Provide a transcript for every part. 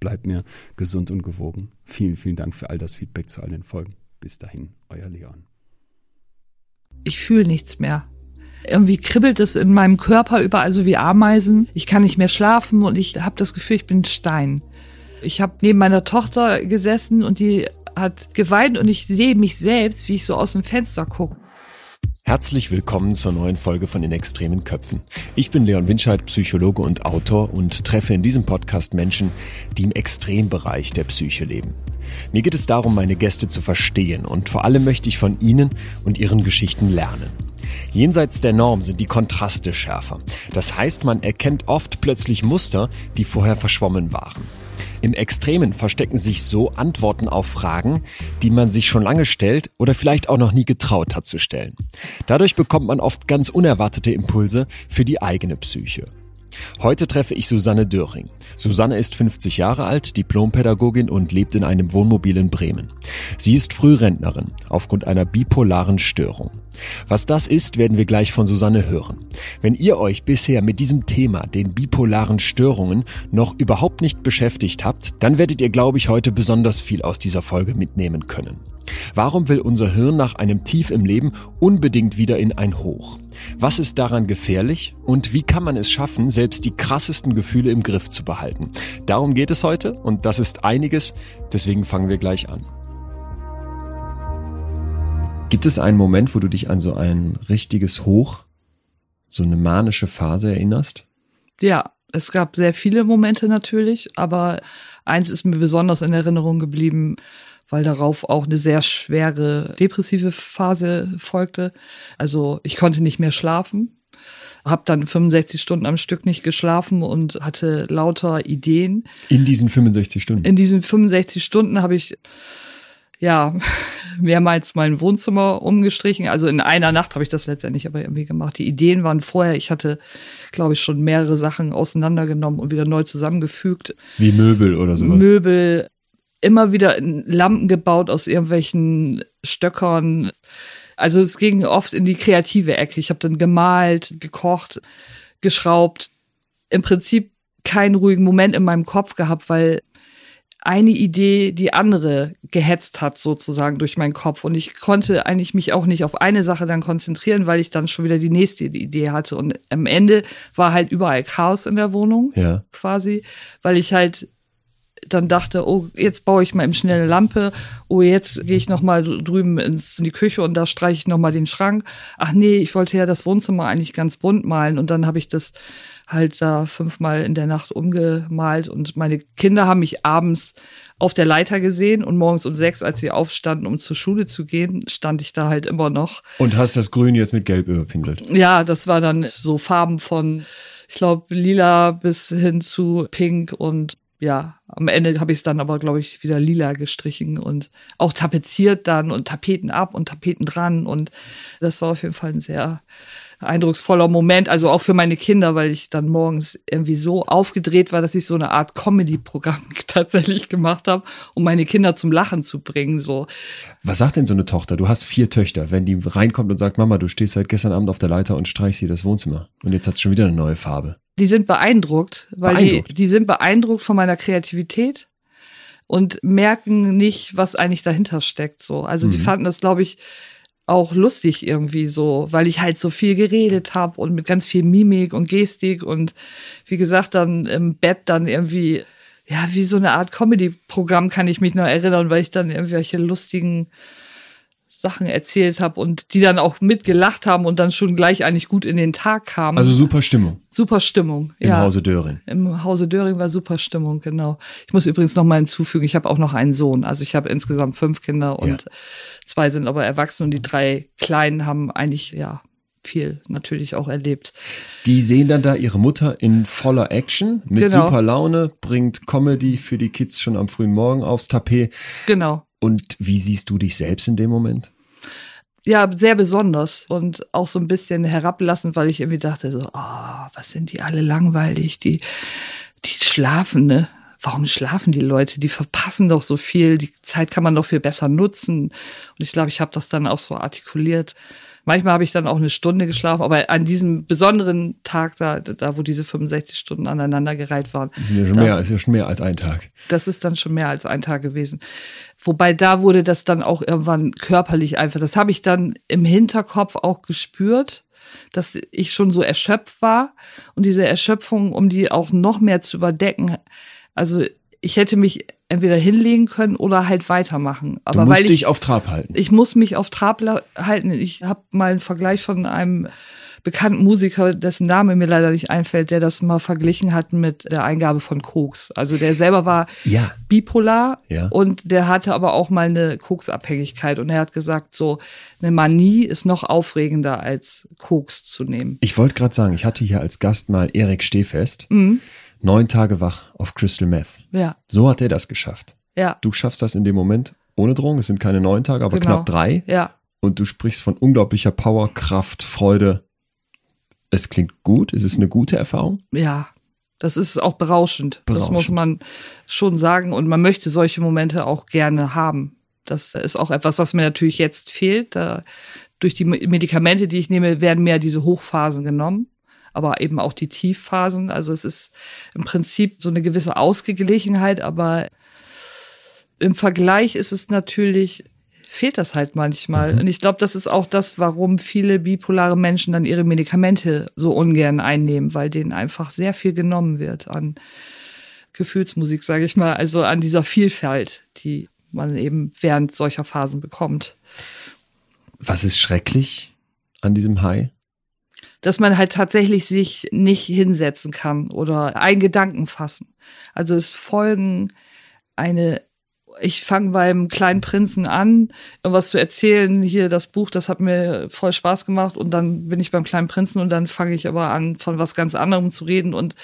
bleibt mir gesund und gewogen. Vielen, vielen Dank für all das Feedback zu all den Folgen. Bis dahin, euer Leon. Ich fühle nichts mehr. Irgendwie kribbelt es in meinem Körper überall so wie Ameisen. Ich kann nicht mehr schlafen und ich habe das Gefühl, ich bin Stein. Ich habe neben meiner Tochter gesessen und die hat geweint und ich sehe mich selbst, wie ich so aus dem Fenster gucke. Herzlich willkommen zur neuen Folge von In extremen Köpfen. Ich bin Leon Winscheid, Psychologe und Autor und treffe in diesem Podcast Menschen, die im Extrembereich der Psyche leben. Mir geht es darum, meine Gäste zu verstehen und vor allem möchte ich von ihnen und ihren Geschichten lernen. Jenseits der Norm sind die Kontraste schärfer. Das heißt, man erkennt oft plötzlich Muster, die vorher verschwommen waren. Im Extremen verstecken sich so Antworten auf Fragen, die man sich schon lange stellt oder vielleicht auch noch nie getraut hat zu stellen. Dadurch bekommt man oft ganz unerwartete Impulse für die eigene Psyche. Heute treffe ich Susanne Döring. Susanne ist 50 Jahre alt, Diplompädagogin und lebt in einem Wohnmobil in Bremen. Sie ist Frührentnerin aufgrund einer bipolaren Störung. Was das ist, werden wir gleich von Susanne hören. Wenn ihr euch bisher mit diesem Thema, den bipolaren Störungen, noch überhaupt nicht beschäftigt habt, dann werdet ihr, glaube ich, heute besonders viel aus dieser Folge mitnehmen können. Warum will unser Hirn nach einem Tief im Leben unbedingt wieder in ein Hoch? Was ist daran gefährlich und wie kann man es schaffen, selbst die krassesten Gefühle im Griff zu behalten? Darum geht es heute und das ist einiges, deswegen fangen wir gleich an. Gibt es einen Moment, wo du dich an so ein richtiges Hoch, so eine manische Phase erinnerst? Ja, es gab sehr viele Momente natürlich, aber eins ist mir besonders in Erinnerung geblieben, weil darauf auch eine sehr schwere depressive Phase folgte. Also ich konnte nicht mehr schlafen, habe dann 65 Stunden am Stück nicht geschlafen und hatte lauter Ideen. In diesen 65 Stunden? In diesen 65 Stunden habe ich ja mehrmals mein Wohnzimmer umgestrichen. Also in einer Nacht habe ich das letztendlich aber irgendwie gemacht. Die Ideen waren vorher, ich hatte, glaube ich, schon mehrere Sachen auseinandergenommen und wieder neu zusammengefügt. Wie Möbel oder sowas? Möbel, immer wieder Lampen gebaut aus irgendwelchen Stöckern. Also es ging oft in die kreative Ecke. Ich habe dann gemalt, gekocht, geschraubt. Im Prinzip keinen ruhigen Moment in meinem Kopf gehabt, weil eine Idee die andere gehetzt hat sozusagen durch meinen Kopf und ich konnte eigentlich mich auch nicht auf eine Sache dann konzentrieren, weil ich dann schon wieder die nächste Idee hatte und am Ende war halt überall Chaos in der Wohnung ja. quasi, weil ich halt dann dachte, oh, jetzt baue ich mal eben schnell eine Lampe. Oh, jetzt gehe ich noch mal drüben ins, in die Küche und da streiche ich noch mal den Schrank. Ach nee, ich wollte ja das Wohnzimmer eigentlich ganz bunt malen und dann habe ich das halt da fünfmal in der Nacht umgemalt und meine Kinder haben mich abends auf der Leiter gesehen und morgens um sechs, als sie aufstanden, um zur Schule zu gehen, stand ich da halt immer noch. Und hast das Grün jetzt mit Gelb überpinkelt? Ja, das war dann so Farben von, ich glaube, lila bis hin zu pink und ja, am Ende habe ich es dann aber, glaube ich, wieder lila gestrichen und auch tapeziert dann und Tapeten ab und Tapeten dran. Und das war auf jeden Fall ein sehr eindrucksvoller Moment, also auch für meine Kinder, weil ich dann morgens irgendwie so aufgedreht war, dass ich so eine Art Comedy-Programm tatsächlich gemacht habe, um meine Kinder zum Lachen zu bringen. So. Was sagt denn so eine Tochter? Du hast vier Töchter. Wenn die reinkommt und sagt, Mama, du stehst seit gestern Abend auf der Leiter und streichst hier das Wohnzimmer und jetzt hat es schon wieder eine neue Farbe. Die sind beeindruckt, weil beeindruckt. Die, die sind beeindruckt von meiner Kreativität und merken nicht, was eigentlich dahinter steckt. So, also mhm. die fanden das, glaube ich, auch lustig irgendwie so, weil ich halt so viel geredet habe und mit ganz viel Mimik und Gestik und wie gesagt dann im Bett dann irgendwie ja wie so eine Art Comedy-Programm kann ich mich noch erinnern, weil ich dann irgendwelche lustigen Sachen erzählt habe und die dann auch mitgelacht haben und dann schon gleich eigentlich gut in den Tag kamen. Also super Stimmung. Super Stimmung. Im ja. Hause Döring. Im Hause Döring war super Stimmung, genau. Ich muss übrigens noch mal hinzufügen, ich habe auch noch einen Sohn. Also ich habe insgesamt fünf Kinder und ja. zwei sind aber erwachsen und die drei Kleinen haben eigentlich, ja, viel natürlich auch erlebt. Die sehen dann da ihre Mutter in voller Action mit genau. super Laune, bringt Comedy für die Kids schon am frühen Morgen aufs Tapet. Genau. Und wie siehst du dich selbst in dem Moment? Ja, sehr besonders und auch so ein bisschen herablassend, weil ich irgendwie dachte so, oh, was sind die alle langweilig, die, die schlafen, ne? Warum schlafen die Leute? Die verpassen doch so viel. Die Zeit kann man doch viel besser nutzen. Und ich glaube, ich habe das dann auch so artikuliert. Manchmal habe ich dann auch eine Stunde geschlafen, aber an diesem besonderen Tag, da, da wo diese 65 Stunden aneinandergereiht waren. Das ist ja schon, da, mehr, ist ja schon mehr als ein Tag. Das ist dann schon mehr als ein Tag gewesen. Wobei da wurde das dann auch irgendwann körperlich einfach. Das habe ich dann im Hinterkopf auch gespürt, dass ich schon so erschöpft war. Und diese Erschöpfung, um die auch noch mehr zu überdecken, also ich hätte mich entweder hinlegen können oder halt weitermachen. Aber du musst weil ich, dich auf Trab halten. Ich muss mich auf Trab halten. Ich habe mal einen Vergleich von einem bekannten Musiker, dessen Name mir leider nicht einfällt, der das mal verglichen hat mit der Eingabe von Koks. Also der selber war ja. bipolar ja. und der hatte aber auch mal eine Koksabhängigkeit und er hat gesagt, so eine Manie ist noch aufregender als Koks zu nehmen. Ich wollte gerade sagen, ich hatte hier als Gast mal Erik Stehfest. Mhm neun Tage wach auf Crystal Meth. Ja. So hat er das geschafft. Ja. Du schaffst das in dem Moment ohne Drogen. Es sind keine neun Tage, aber genau. knapp drei. Ja. Und du sprichst von unglaublicher Power, Kraft, Freude. Es klingt gut. Es ist eine gute Erfahrung. Ja. Das ist auch berauschend. berauschend. Das muss man schon sagen. Und man möchte solche Momente auch gerne haben. Das ist auch etwas, was mir natürlich jetzt fehlt. Da, durch die Medikamente, die ich nehme, werden mehr diese Hochphasen genommen aber eben auch die Tiefphasen. Also es ist im Prinzip so eine gewisse Ausgeglichenheit, aber im Vergleich ist es natürlich fehlt das halt manchmal. Mhm. Und ich glaube, das ist auch das, warum viele bipolare Menschen dann ihre Medikamente so ungern einnehmen, weil denen einfach sehr viel genommen wird an Gefühlsmusik, sage ich mal, also an dieser Vielfalt, die man eben während solcher Phasen bekommt. Was ist schrecklich an diesem High? Dass man halt tatsächlich sich nicht hinsetzen kann oder einen Gedanken fassen. Also es folgen eine ich fange beim kleinen Prinzen an, was zu erzählen. Hier das Buch, das hat mir voll Spaß gemacht. Und dann bin ich beim kleinen Prinzen und dann fange ich aber an, von was ganz anderem zu reden. Und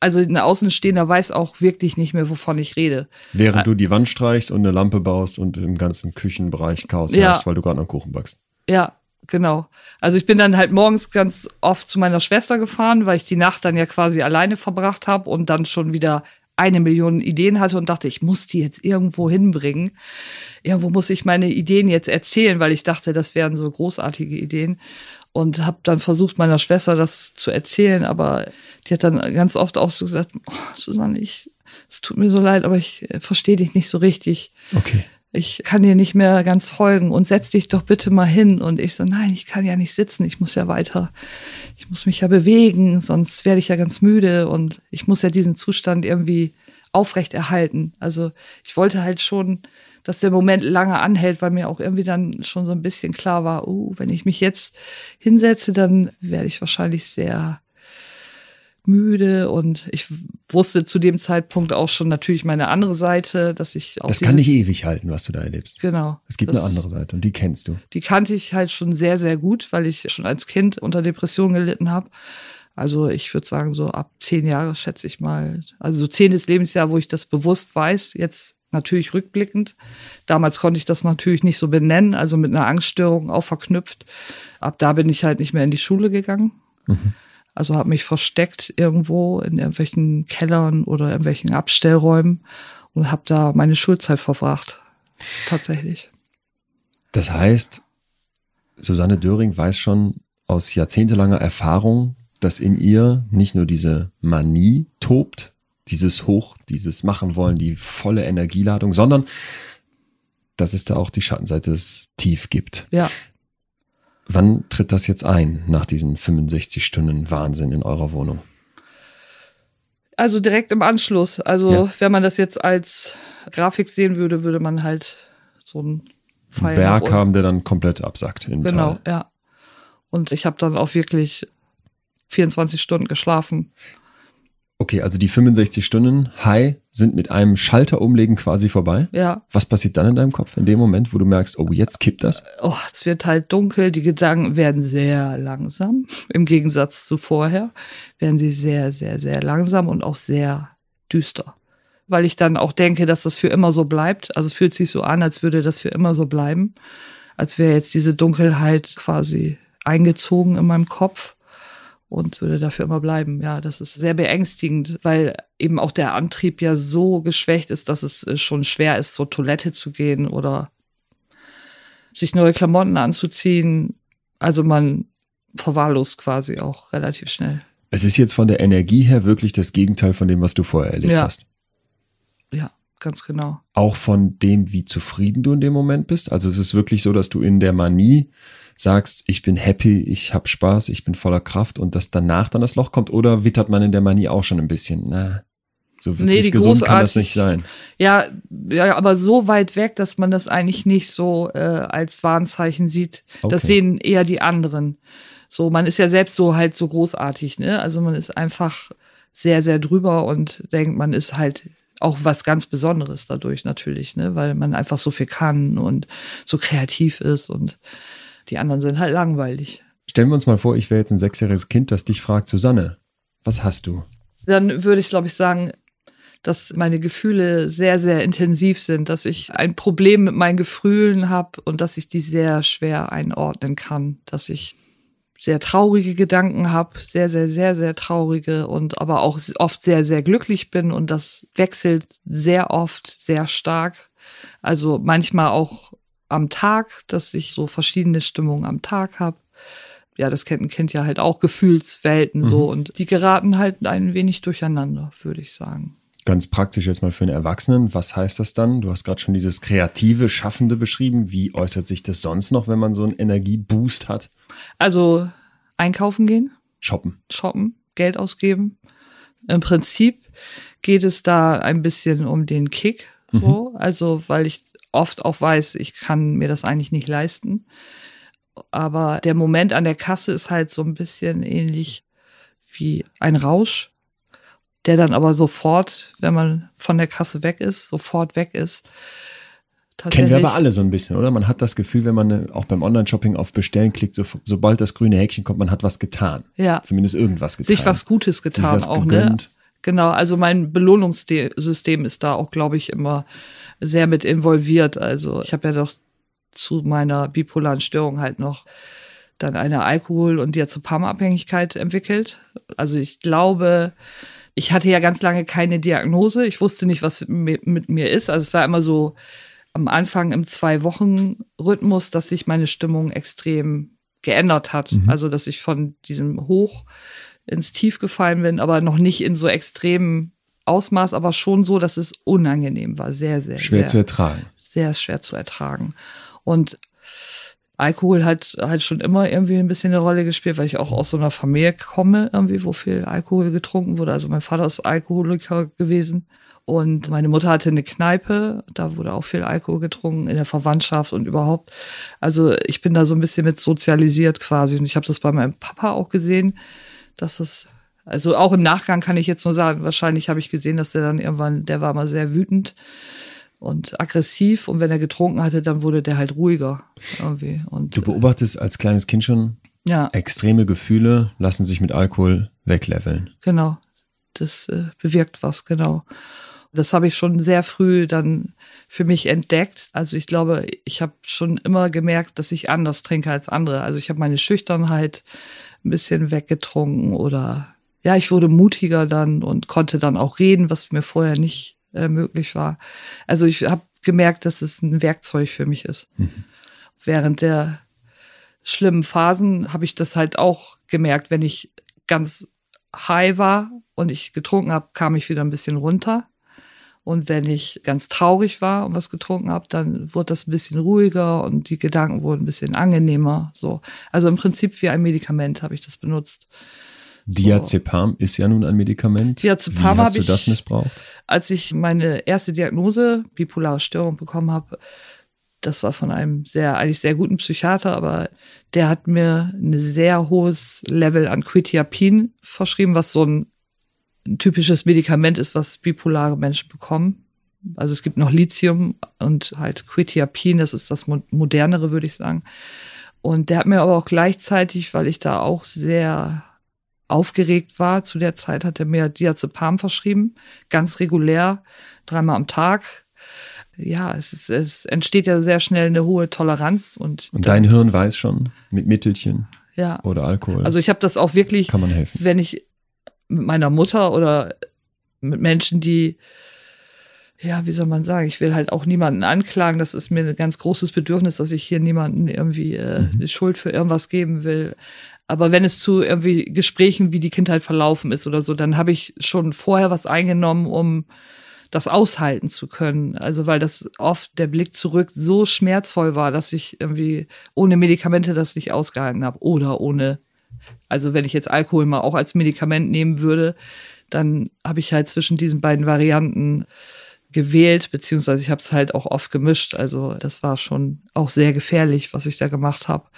also ein Außenstehender weiß auch wirklich nicht mehr, wovon ich rede. Während du die Wand streichst und eine Lampe baust und im ganzen Küchenbereich Chaos ja. hast, weil du gerade noch Kuchen backst. Ja, genau. Also ich bin dann halt morgens ganz oft zu meiner Schwester gefahren, weil ich die Nacht dann ja quasi alleine verbracht habe und dann schon wieder eine Million Ideen hatte und dachte, ich muss die jetzt irgendwo hinbringen. Irgendwo muss ich meine Ideen jetzt erzählen, weil ich dachte, das wären so großartige Ideen. Und habe dann versucht, meiner Schwester das zu erzählen, aber die hat dann ganz oft auch so gesagt, oh, Susanne, ich, es tut mir so leid, aber ich äh, verstehe dich nicht so richtig. Okay ich kann dir nicht mehr ganz folgen und setz dich doch bitte mal hin. Und ich so, nein, ich kann ja nicht sitzen, ich muss ja weiter, ich muss mich ja bewegen, sonst werde ich ja ganz müde und ich muss ja diesen Zustand irgendwie aufrecht erhalten. Also ich wollte halt schon, dass der Moment lange anhält, weil mir auch irgendwie dann schon so ein bisschen klar war, oh, wenn ich mich jetzt hinsetze, dann werde ich wahrscheinlich sehr müde und ich wusste zu dem Zeitpunkt auch schon natürlich meine andere Seite, dass ich auch. Das kann nicht ewig halten, was du da erlebst. Genau. Es gibt eine andere Seite und die kennst du. Die kannte ich halt schon sehr, sehr gut, weil ich schon als Kind unter Depressionen gelitten habe. Also ich würde sagen, so ab zehn Jahre schätze ich mal. Also so zehntes Lebensjahr, wo ich das bewusst weiß, jetzt natürlich rückblickend. Damals konnte ich das natürlich nicht so benennen, also mit einer Angststörung auch verknüpft. Ab da bin ich halt nicht mehr in die Schule gegangen. Mhm. Also habe mich versteckt irgendwo in irgendwelchen Kellern oder irgendwelchen Abstellräumen und habe da meine Schulzeit verbracht. Tatsächlich. Das heißt, Susanne Döring weiß schon aus jahrzehntelanger Erfahrung, dass in ihr nicht nur diese Manie tobt, dieses Hoch, dieses Machen wollen, die volle Energieladung, sondern dass es da auch die Schattenseite des Tief gibt. Ja. Wann tritt das jetzt ein, nach diesen 65 Stunden Wahnsinn in eurer Wohnung? Also direkt im Anschluss. Also ja. wenn man das jetzt als Grafik sehen würde, würde man halt so ein Einen Berg haben, der dann komplett absackt. genau, Tal. ja. Und ich habe dann auch wirklich 24 Stunden geschlafen. Okay, also die 65 Stunden High sind mit einem Schalter umlegen quasi vorbei. Ja. Was passiert dann in deinem Kopf in dem Moment, wo du merkst, oh, jetzt kippt das? Oh, es wird halt dunkel, die Gedanken werden sehr langsam. Im Gegensatz zu vorher werden sie sehr, sehr, sehr langsam und auch sehr düster. Weil ich dann auch denke, dass das für immer so bleibt. Also es fühlt sich so an, als würde das für immer so bleiben. Als wäre jetzt diese Dunkelheit quasi eingezogen in meinem Kopf und würde dafür immer bleiben. Ja, das ist sehr beängstigend, weil eben auch der Antrieb ja so geschwächt ist, dass es äh, schon schwer ist, zur Toilette zu gehen oder sich neue Klamotten anzuziehen. Also man verwahrlost quasi auch relativ schnell. Es ist jetzt von der Energie her wirklich das Gegenteil von dem, was du vorher erlebt ja. hast. Ganz genau. Auch von dem, wie zufrieden du in dem Moment bist. Also es ist wirklich so, dass du in der Manie sagst, ich bin happy, ich habe Spaß, ich bin voller Kraft und dass danach dann das Loch kommt? Oder wittert man in der Manie auch schon ein bisschen? Na, so wirklich nee, die gesund kann das nicht sein. Ja, ja, aber so weit weg, dass man das eigentlich nicht so äh, als Warnzeichen sieht. Okay. Das sehen eher die anderen. So, man ist ja selbst so halt so großartig, ne? Also man ist einfach sehr, sehr drüber und denkt, man ist halt auch was ganz Besonderes dadurch natürlich, ne? Weil man einfach so viel kann und so kreativ ist und die anderen sind halt langweilig. Stellen wir uns mal vor, ich wäre jetzt ein sechsjähriges Kind, das dich fragt, Susanne, was hast du? Dann würde ich, glaube ich, sagen, dass meine Gefühle sehr, sehr intensiv sind, dass ich ein Problem mit meinen Gefühlen habe und dass ich die sehr schwer einordnen kann, dass ich sehr traurige Gedanken habe, sehr, sehr, sehr, sehr traurige und aber auch oft sehr, sehr glücklich bin und das wechselt sehr oft sehr stark. Also manchmal auch am Tag, dass ich so verschiedene Stimmungen am Tag habe. Ja, das kennt ein Kind ja halt auch, Gefühlswelten mhm. so und die geraten halt ein wenig durcheinander, würde ich sagen. Ganz praktisch jetzt mal für einen Erwachsenen. Was heißt das dann? Du hast gerade schon dieses kreative, schaffende beschrieben. Wie äußert sich das sonst noch, wenn man so einen Energieboost hat? Also einkaufen gehen. Shoppen. Shoppen, Geld ausgeben. Im Prinzip geht es da ein bisschen um den Kick. So. Mhm. Also, weil ich oft auch weiß, ich kann mir das eigentlich nicht leisten. Aber der Moment an der Kasse ist halt so ein bisschen ähnlich wie ein Rausch, der dann aber sofort, wenn man von der Kasse weg ist, sofort weg ist. Kennen wir aber alle so ein bisschen, oder? Man hat das Gefühl, wenn man äh, auch beim Online-Shopping auf Bestellen klickt, so, sobald das grüne Häkchen kommt, man hat was getan. Ja. Zumindest irgendwas getan. Sich was Gutes getan was auch, ne? gegönnt. ne? Genau, also mein Belohnungssystem ist da auch, glaube ich, immer sehr mit involviert. Also ich habe ja doch zu meiner bipolaren Störung halt noch dann eine Alkohol- und Diazepamabhängigkeit entwickelt. Also ich glaube, ich hatte ja ganz lange keine Diagnose. Ich wusste nicht, was mit mir ist. Also es war immer so am Anfang im Zwei-Wochen-Rhythmus, dass sich meine Stimmung extrem geändert hat. Mhm. Also dass ich von diesem Hoch ins Tief gefallen bin, aber noch nicht in so extremem Ausmaß, aber schon so, dass es unangenehm war. Sehr, sehr schwer sehr, zu ertragen. Sehr schwer zu ertragen. Und Alkohol hat halt schon immer irgendwie ein bisschen eine Rolle gespielt, weil ich auch aus so einer Familie komme, irgendwie, wo viel Alkohol getrunken wurde. Also mein Vater ist Alkoholiker gewesen. Und meine Mutter hatte eine Kneipe, da wurde auch viel Alkohol getrunken in der Verwandtschaft und überhaupt. Also ich bin da so ein bisschen mit sozialisiert quasi. Und ich habe das bei meinem Papa auch gesehen, dass das also auch im Nachgang kann ich jetzt nur sagen, wahrscheinlich habe ich gesehen, dass der dann irgendwann, der war mal sehr wütend und aggressiv und wenn er getrunken hatte, dann wurde der halt ruhiger irgendwie. Und, du beobachtest als kleines Kind schon ja. extreme Gefühle lassen sich mit Alkohol wegleveln. Genau, das äh, bewirkt was, genau. Das habe ich schon sehr früh dann für mich entdeckt. Also ich glaube, ich habe schon immer gemerkt, dass ich anders trinke als andere. Also ich habe meine Schüchternheit ein bisschen weggetrunken oder ja, ich wurde mutiger dann und konnte dann auch reden, was mir vorher nicht äh, möglich war. Also ich habe gemerkt, dass es ein Werkzeug für mich ist. Mhm. Während der schlimmen Phasen habe ich das halt auch gemerkt, wenn ich ganz high war und ich getrunken habe, kam ich wieder ein bisschen runter. Und wenn ich ganz traurig war und was getrunken habe, dann wurde das ein bisschen ruhiger und die Gedanken wurden ein bisschen angenehmer. So, also im Prinzip wie ein Medikament habe ich das benutzt. Diazepam so. ist ja nun ein Medikament. Diazepam Wie hast du ich, das missbraucht? Als ich meine erste Diagnose, bipolare Störung, bekommen habe, das war von einem sehr, eigentlich sehr guten Psychiater, aber der hat mir ein sehr hohes Level an Quetiapin verschrieben, was so ein, ein typisches Medikament ist, was bipolare Menschen bekommen. Also es gibt noch Lithium und halt Quetiapin, das ist das modernere, würde ich sagen. Und der hat mir aber auch gleichzeitig, weil ich da auch sehr aufgeregt war, zu der Zeit hat er mir Diazepam verschrieben, ganz regulär, dreimal am Tag. Ja, es, ist, es entsteht ja sehr schnell eine hohe Toleranz. Und, und dein Hirn weiß schon mit Mittelchen ja. oder Alkohol. Also ich habe das auch wirklich, Kann man helfen. wenn ich mit meiner Mutter oder mit Menschen, die ja, wie soll man sagen, ich will halt auch niemanden anklagen. Das ist mir ein ganz großes Bedürfnis, dass ich hier niemanden irgendwie äh, mhm. die Schuld für irgendwas geben will. Aber wenn es zu irgendwie Gesprächen, wie die Kindheit verlaufen ist oder so, dann habe ich schon vorher was eingenommen, um das aushalten zu können. Also weil das oft der Blick zurück so schmerzvoll war, dass ich irgendwie ohne Medikamente das nicht ausgehalten habe. Oder ohne, also wenn ich jetzt Alkohol mal auch als Medikament nehmen würde, dann habe ich halt zwischen diesen beiden Varianten gewählt, beziehungsweise ich habe es halt auch oft gemischt. Also das war schon auch sehr gefährlich, was ich da gemacht habe.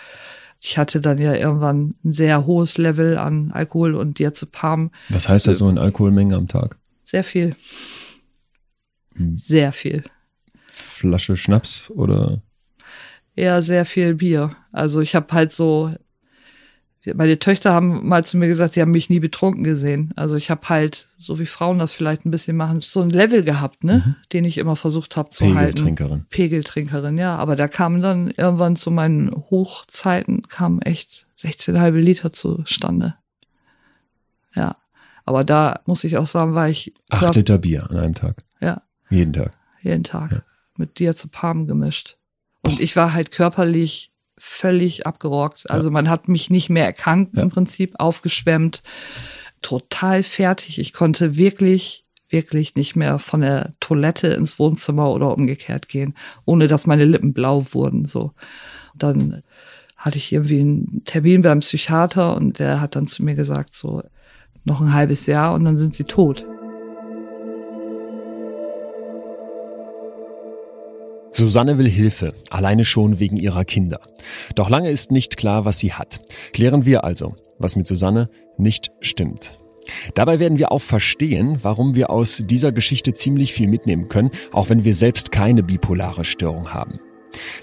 Ich hatte dann ja irgendwann ein sehr hohes Level an Alkohol und Diazepam. Was heißt das so in Alkoholmenge am Tag? Sehr viel. Hm. Sehr viel. Flasche Schnaps oder? Ja, sehr viel Bier. Also ich habe halt so meine Töchter haben mal zu mir gesagt, sie haben mich nie betrunken gesehen. Also ich habe halt, so wie Frauen das vielleicht ein bisschen machen, so ein Level gehabt, ne, mhm. den ich immer versucht habe zu halten. Pegeltrinkerin. Pegeltrinkerin, ja. Aber da kamen dann irgendwann zu meinen Hochzeiten kamen echt 16,5 Liter zustande. Ja. Aber da muss ich auch sagen, war ich. Acht Liter Bier an einem Tag. Ja. Jeden Tag. Jeden Tag. Ja. Mit Diazepam gemischt. Und ich war halt körperlich völlig abgerockt. Also ja. man hat mich nicht mehr erkannt ja. im Prinzip, aufgeschwemmt, total fertig. Ich konnte wirklich, wirklich nicht mehr von der Toilette ins Wohnzimmer oder umgekehrt gehen, ohne dass meine Lippen blau wurden. So. Dann hatte ich irgendwie einen Termin beim Psychiater und der hat dann zu mir gesagt, so noch ein halbes Jahr und dann sind sie tot. Susanne will Hilfe, alleine schon wegen ihrer Kinder. Doch lange ist nicht klar, was sie hat. Klären wir also, was mit Susanne nicht stimmt. Dabei werden wir auch verstehen, warum wir aus dieser Geschichte ziemlich viel mitnehmen können, auch wenn wir selbst keine bipolare Störung haben.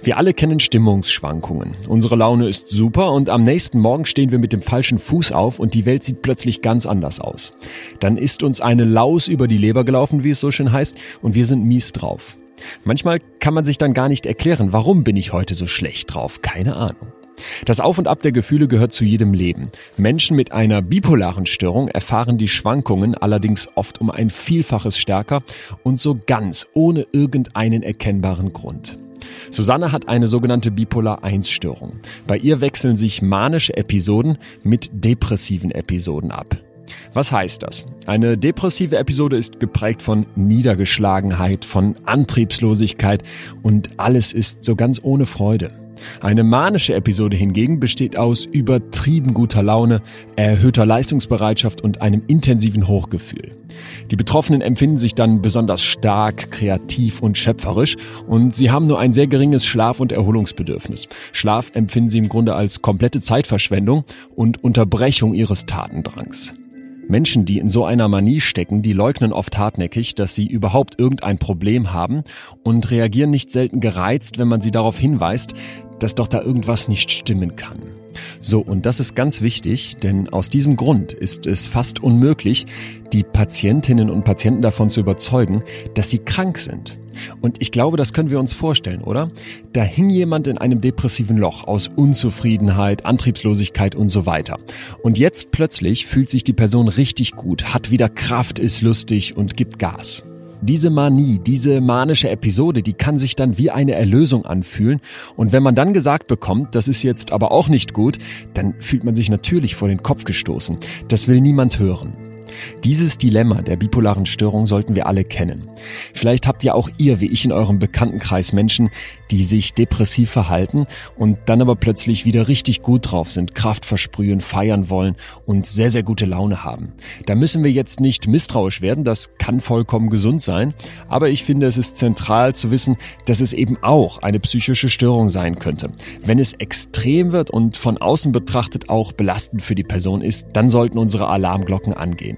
Wir alle kennen Stimmungsschwankungen. Unsere Laune ist super und am nächsten Morgen stehen wir mit dem falschen Fuß auf und die Welt sieht plötzlich ganz anders aus. Dann ist uns eine Laus über die Leber gelaufen, wie es so schön heißt, und wir sind mies drauf. Manchmal kann man sich dann gar nicht erklären, warum bin ich heute so schlecht drauf. Keine Ahnung. Das Auf und Ab der Gefühle gehört zu jedem Leben. Menschen mit einer bipolaren Störung erfahren die Schwankungen allerdings oft um ein Vielfaches stärker und so ganz ohne irgendeinen erkennbaren Grund. Susanne hat eine sogenannte Bipolar-1-Störung. Bei ihr wechseln sich manische Episoden mit depressiven Episoden ab. Was heißt das? Eine depressive Episode ist geprägt von Niedergeschlagenheit, von Antriebslosigkeit und alles ist so ganz ohne Freude. Eine manische Episode hingegen besteht aus übertrieben guter Laune, erhöhter Leistungsbereitschaft und einem intensiven Hochgefühl. Die Betroffenen empfinden sich dann besonders stark, kreativ und schöpferisch und sie haben nur ein sehr geringes Schlaf- und Erholungsbedürfnis. Schlaf empfinden sie im Grunde als komplette Zeitverschwendung und Unterbrechung ihres Tatendrangs. Menschen, die in so einer Manie stecken, die leugnen oft hartnäckig, dass sie überhaupt irgendein Problem haben und reagieren nicht selten gereizt, wenn man sie darauf hinweist, dass doch da irgendwas nicht stimmen kann. So, und das ist ganz wichtig, denn aus diesem Grund ist es fast unmöglich, die Patientinnen und Patienten davon zu überzeugen, dass sie krank sind. Und ich glaube, das können wir uns vorstellen, oder? Da hing jemand in einem depressiven Loch aus Unzufriedenheit, Antriebslosigkeit und so weiter. Und jetzt plötzlich fühlt sich die Person richtig gut, hat wieder Kraft, ist lustig und gibt Gas. Diese Manie, diese manische Episode, die kann sich dann wie eine Erlösung anfühlen. Und wenn man dann gesagt bekommt, das ist jetzt aber auch nicht gut, dann fühlt man sich natürlich vor den Kopf gestoßen. Das will niemand hören. Dieses Dilemma der bipolaren Störung sollten wir alle kennen. Vielleicht habt ihr auch ihr, wie ich in eurem Bekanntenkreis, Menschen, die sich depressiv verhalten und dann aber plötzlich wieder richtig gut drauf sind, Kraft versprühen, feiern wollen und sehr, sehr gute Laune haben. Da müssen wir jetzt nicht misstrauisch werden, das kann vollkommen gesund sein, aber ich finde, es ist zentral zu wissen, dass es eben auch eine psychische Störung sein könnte. Wenn es extrem wird und von außen betrachtet auch belastend für die Person ist, dann sollten unsere Alarmglocken angehen.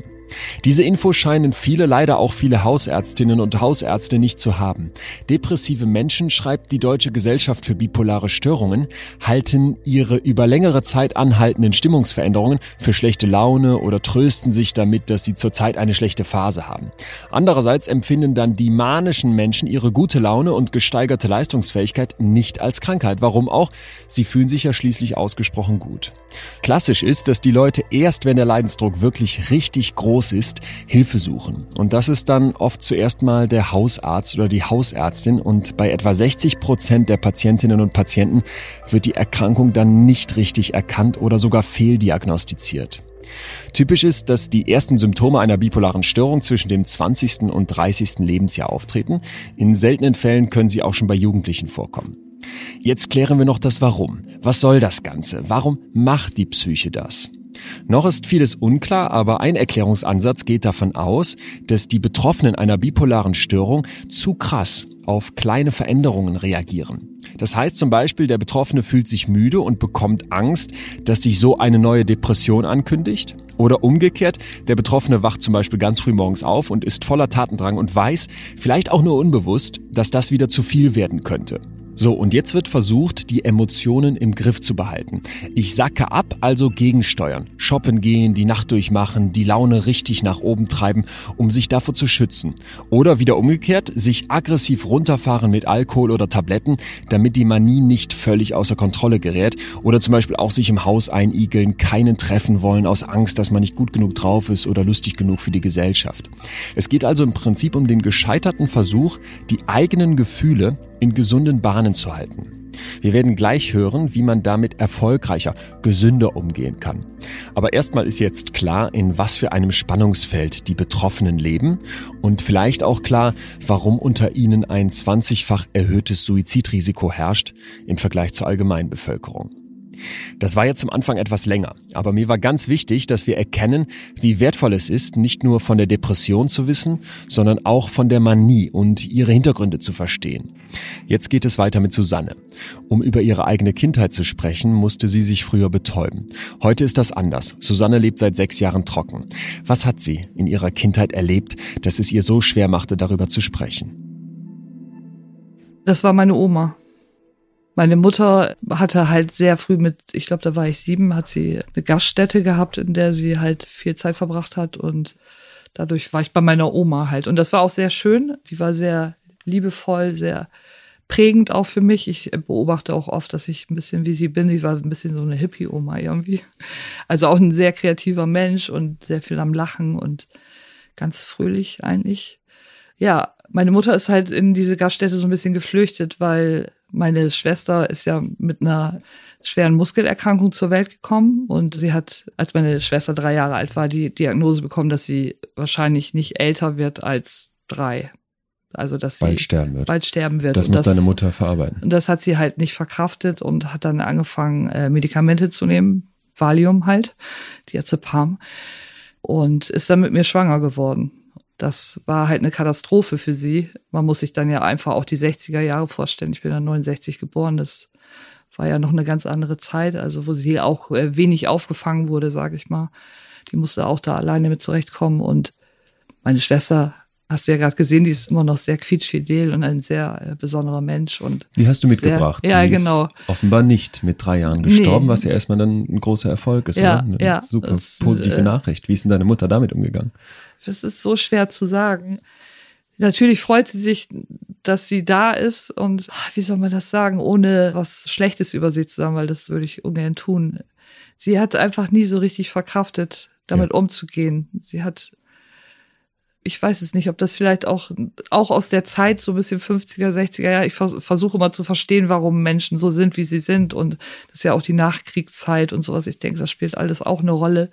Diese Info scheinen viele, leider auch viele Hausärztinnen und Hausärzte nicht zu haben. Depressive Menschen, schreibt die Deutsche Gesellschaft für bipolare Störungen, halten ihre über längere Zeit anhaltenden Stimmungsveränderungen für schlechte Laune oder trösten sich damit, dass sie zurzeit eine schlechte Phase haben. Andererseits empfinden dann die manischen Menschen ihre gute Laune und gesteigerte Leistungsfähigkeit nicht als Krankheit. Warum auch? Sie fühlen sich ja schließlich ausgesprochen gut. Klassisch ist, dass die Leute erst, wenn der Leidensdruck wirklich richtig groß groß ist, Hilfe suchen. Und das ist dann oft zuerst mal der Hausarzt oder die Hausärztin. Und bei etwa 60 Prozent der Patientinnen und Patienten wird die Erkrankung dann nicht richtig erkannt oder sogar fehldiagnostiziert. Typisch ist, dass die ersten Symptome einer bipolaren Störung zwischen dem 20. und 30. Lebensjahr auftreten. In seltenen Fällen können sie auch schon bei Jugendlichen vorkommen. Jetzt klären wir noch das Warum. Was soll das Ganze? Warum macht die Psyche das? Noch ist vieles unklar, aber ein Erklärungsansatz geht davon aus, dass die Betroffenen einer bipolaren Störung zu krass auf kleine Veränderungen reagieren. Das heißt zum Beispiel, der Betroffene fühlt sich müde und bekommt Angst, dass sich so eine neue Depression ankündigt. Oder umgekehrt, der Betroffene wacht zum Beispiel ganz früh morgens auf und ist voller Tatendrang und weiß, vielleicht auch nur unbewusst, dass das wieder zu viel werden könnte. So, und jetzt wird versucht, die Emotionen im Griff zu behalten. Ich sacke ab, also gegensteuern. Shoppen gehen, die Nacht durchmachen, die Laune richtig nach oben treiben, um sich davor zu schützen. Oder wieder umgekehrt, sich aggressiv runterfahren mit Alkohol oder Tabletten, damit die Manie nicht völlig außer Kontrolle gerät. Oder zum Beispiel auch sich im Haus einigeln, keinen treffen wollen aus Angst, dass man nicht gut genug drauf ist oder lustig genug für die Gesellschaft. Es geht also im Prinzip um den gescheiterten Versuch, die eigenen Gefühle in gesunden Bahnen zu halten. Wir werden gleich hören, wie man damit erfolgreicher, gesünder umgehen kann. Aber erstmal ist jetzt klar, in was für einem Spannungsfeld die Betroffenen leben und vielleicht auch klar, warum unter ihnen ein 20-fach erhöhtes Suizidrisiko herrscht im Vergleich zur Allgemeinbevölkerung. Das war jetzt zum Anfang etwas länger, aber mir war ganz wichtig, dass wir erkennen, wie wertvoll es ist, nicht nur von der Depression zu wissen, sondern auch von der Manie und ihre Hintergründe zu verstehen. Jetzt geht es weiter mit Susanne. Um über ihre eigene Kindheit zu sprechen, musste sie sich früher betäuben. Heute ist das anders. Susanne lebt seit sechs Jahren trocken. Was hat sie in ihrer Kindheit erlebt, dass es ihr so schwer machte, darüber zu sprechen? Das war meine Oma. Meine Mutter hatte halt sehr früh mit, ich glaube, da war ich sieben, hat sie eine Gaststätte gehabt, in der sie halt viel Zeit verbracht hat und dadurch war ich bei meiner Oma halt. Und das war auch sehr schön. Die war sehr liebevoll, sehr prägend auch für mich. Ich beobachte auch oft, dass ich ein bisschen wie sie bin. Ich war ein bisschen so eine Hippie-Oma irgendwie. Also auch ein sehr kreativer Mensch und sehr viel am Lachen und ganz fröhlich eigentlich. Ja, meine Mutter ist halt in diese Gaststätte so ein bisschen geflüchtet, weil meine Schwester ist ja mit einer schweren Muskelerkrankung zur Welt gekommen und sie hat, als meine Schwester drei Jahre alt war, die Diagnose bekommen, dass sie wahrscheinlich nicht älter wird als drei. Also dass bald sie sterben wird. Bald sterben wird. Das und muss das, deine Mutter verarbeiten. Und das hat sie halt nicht verkraftet und hat dann angefangen, äh, Medikamente zu nehmen, Valium halt, Diazepam, und ist dann mit mir schwanger geworden. Das war halt eine Katastrophe für sie. Man muss sich dann ja einfach auch die 60er Jahre vorstellen. Ich bin dann 69 geboren. Das war ja noch eine ganz andere Zeit, also wo sie auch äh, wenig aufgefangen wurde, sage ich mal. Die musste auch da alleine mit zurechtkommen. Und meine Schwester, hast du ja gerade gesehen, die ist immer noch sehr quietschfidel und ein sehr äh, besonderer Mensch. Und die hast du mitgebracht. Sehr, ja, die genau. Ist offenbar nicht mit drei Jahren gestorben, nee. was ja erstmal dann ein großer Erfolg ist. Ja, oder? Eine ja. super das, positive äh, Nachricht. Wie ist denn deine Mutter damit umgegangen? Das ist so schwer zu sagen. Natürlich freut sie sich, dass sie da ist und wie soll man das sagen, ohne was Schlechtes über sie zu sagen, weil das würde ich ungern tun. Sie hat einfach nie so richtig verkraftet, damit ja. umzugehen. Sie hat, ich weiß es nicht, ob das vielleicht auch, auch aus der Zeit, so ein bisschen 50er, 60er Jahre, ich vers versuche mal zu verstehen, warum Menschen so sind, wie sie sind. Und das ist ja auch die Nachkriegszeit und sowas. Ich denke, das spielt alles auch eine Rolle.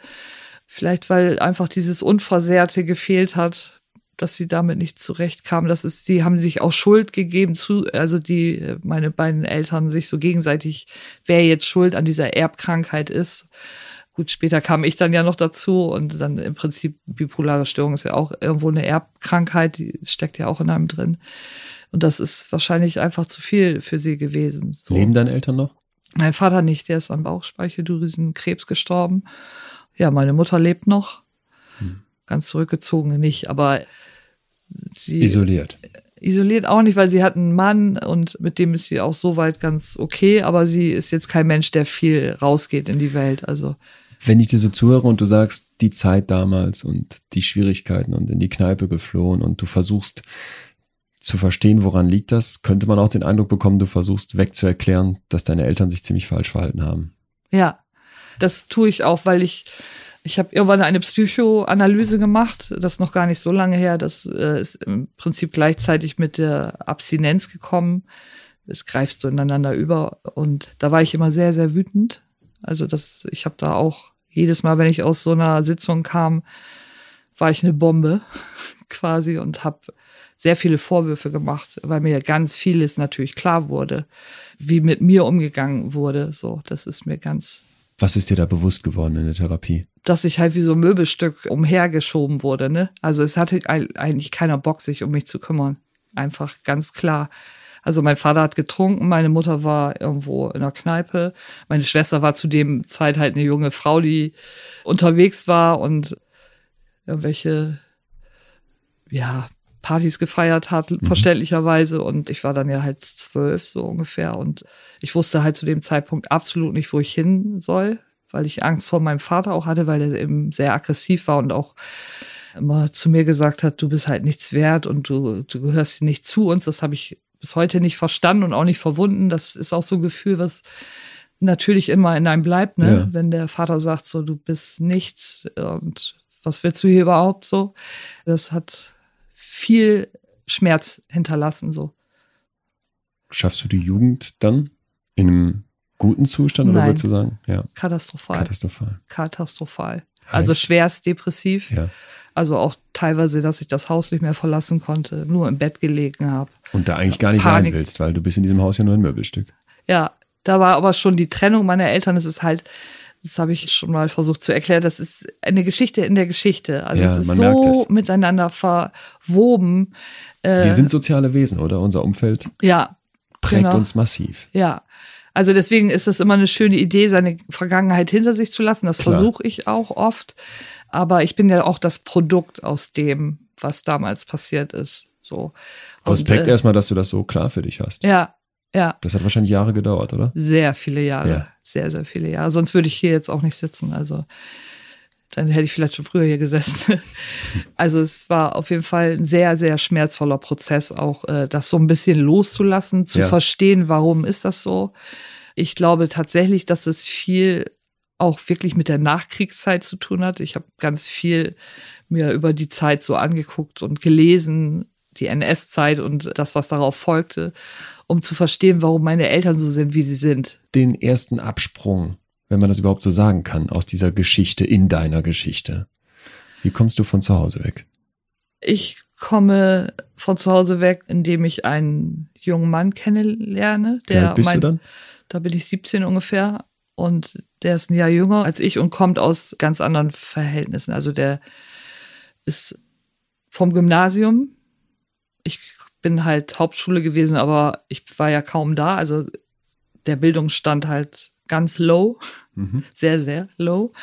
Vielleicht, weil einfach dieses Unversehrte gefehlt hat, dass sie damit nicht zurechtkamen. Das ist, die haben sich auch Schuld gegeben zu, also die, meine beiden Eltern sich so gegenseitig, wer jetzt schuld an dieser Erbkrankheit ist. Gut, später kam ich dann ja noch dazu und dann im Prinzip bipolare Störung ist ja auch irgendwo eine Erbkrankheit, die steckt ja auch in einem drin. Und das ist wahrscheinlich einfach zu viel für sie gewesen. So. Leben deine Eltern noch? Mein Vater nicht, der ist an Bauchspeicheldrüsenkrebs gestorben. Ja, meine Mutter lebt noch. Hm. Ganz zurückgezogen nicht, aber sie. Isoliert. Isoliert auch nicht, weil sie hat einen Mann und mit dem ist sie auch soweit ganz okay, aber sie ist jetzt kein Mensch, der viel rausgeht in die Welt. Also. Wenn ich dir so zuhöre und du sagst, die Zeit damals und die Schwierigkeiten und in die Kneipe geflohen und du versuchst zu verstehen, woran liegt das, könnte man auch den Eindruck bekommen, du versuchst wegzuerklären, dass deine Eltern sich ziemlich falsch verhalten haben. Ja, das tue ich auch, weil ich ich habe irgendwann eine Psychoanalyse gemacht, das noch gar nicht so lange her. Das äh, ist im Prinzip gleichzeitig mit der Abstinenz gekommen. Es greift so ineinander über. Und da war ich immer sehr, sehr wütend. Also das, ich habe da auch jedes Mal, wenn ich aus so einer Sitzung kam, war ich eine Bombe quasi und habe sehr viele Vorwürfe gemacht, weil mir ganz vieles natürlich klar wurde, wie mit mir umgegangen wurde. So, das ist mir ganz was ist dir da bewusst geworden in der Therapie? Dass ich halt wie so ein Möbelstück umhergeschoben wurde, ne? Also es hatte eigentlich keiner Bock, sich um mich zu kümmern. Einfach ganz klar. Also mein Vater hat getrunken, meine Mutter war irgendwo in der Kneipe, meine Schwester war zu dem Zeit halt eine junge Frau, die unterwegs war und irgendwelche, ja, Partys gefeiert hat, mhm. verständlicherweise. Und ich war dann ja halt zwölf so ungefähr. Und ich wusste halt zu dem Zeitpunkt absolut nicht, wo ich hin soll, weil ich Angst vor meinem Vater auch hatte, weil er eben sehr aggressiv war und auch immer zu mir gesagt hat, du bist halt nichts wert und du, du gehörst nicht zu uns. Das habe ich bis heute nicht verstanden und auch nicht verwunden. Das ist auch so ein Gefühl, was natürlich immer in einem bleibt, ne? Ja. Wenn der Vater sagt, so, du bist nichts und was willst du hier überhaupt so? Das hat viel Schmerz hinterlassen. So. Schaffst du die Jugend dann in einem guten Zustand oder würdest du sagen? Ja. Katastrophal. Katastrophal. Katastrophal. Heißt? Also schwerst depressiv. Ja. Also auch teilweise, dass ich das Haus nicht mehr verlassen konnte, nur im Bett gelegen habe. Und da eigentlich gar nicht Panik. sein willst, weil du bist in diesem Haus ja nur ein Möbelstück. Ja, da war aber schon die Trennung meiner Eltern. Es ist halt, das habe ich schon mal versucht zu erklären. Das ist eine Geschichte in der Geschichte. Also ja, es ist so miteinander verwoben. Äh, Wir sind soziale Wesen, oder? Unser Umfeld ja, prägt genau. uns massiv. Ja. Also deswegen ist es immer eine schöne Idee, seine Vergangenheit hinter sich zu lassen. Das versuche ich auch oft. Aber ich bin ja auch das Produkt aus dem, was damals passiert ist. So. Respekt äh, erstmal, dass du das so klar für dich hast. Ja, ja. Das hat wahrscheinlich Jahre gedauert, oder? Sehr viele Jahre. Ja. Sehr, sehr viele Jahre. Sonst würde ich hier jetzt auch nicht sitzen. Also dann hätte ich vielleicht schon früher hier gesessen. also es war auf jeden Fall ein sehr, sehr schmerzvoller Prozess, auch äh, das so ein bisschen loszulassen, zu ja. verstehen, warum ist das so. Ich glaube tatsächlich, dass es viel auch wirklich mit der Nachkriegszeit zu tun hat. Ich habe ganz viel mir über die Zeit so angeguckt und gelesen, die NS-Zeit und das, was darauf folgte um zu verstehen, warum meine Eltern so sind, wie sie sind. Den ersten Absprung, wenn man das überhaupt so sagen kann, aus dieser Geschichte in deiner Geschichte. Wie kommst du von zu Hause weg? Ich komme von zu Hause weg, indem ich einen jungen Mann kennenlerne. Der Wie alt bist mein, du dann? Da bin ich 17 ungefähr. Und der ist ein Jahr jünger als ich und kommt aus ganz anderen Verhältnissen. Also der ist vom Gymnasium. Ich bin halt Hauptschule gewesen, aber ich war ja kaum da. Also der Bildungsstand halt ganz low, mhm. sehr, sehr low.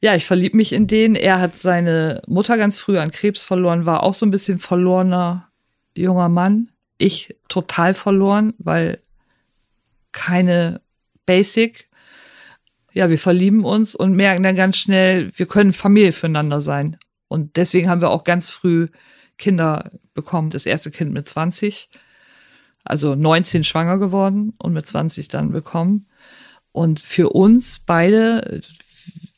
Ja, ich verlieb mich in den. Er hat seine Mutter ganz früh an Krebs verloren, war auch so ein bisschen verlorener junger Mann. Ich total verloren, weil keine Basic. Ja, wir verlieben uns und merken dann ganz schnell, wir können Familie füreinander sein. Und deswegen haben wir auch ganz früh Kinder bekommen. Das erste Kind mit 20, also 19 schwanger geworden und mit 20 dann bekommen. Und für uns beide,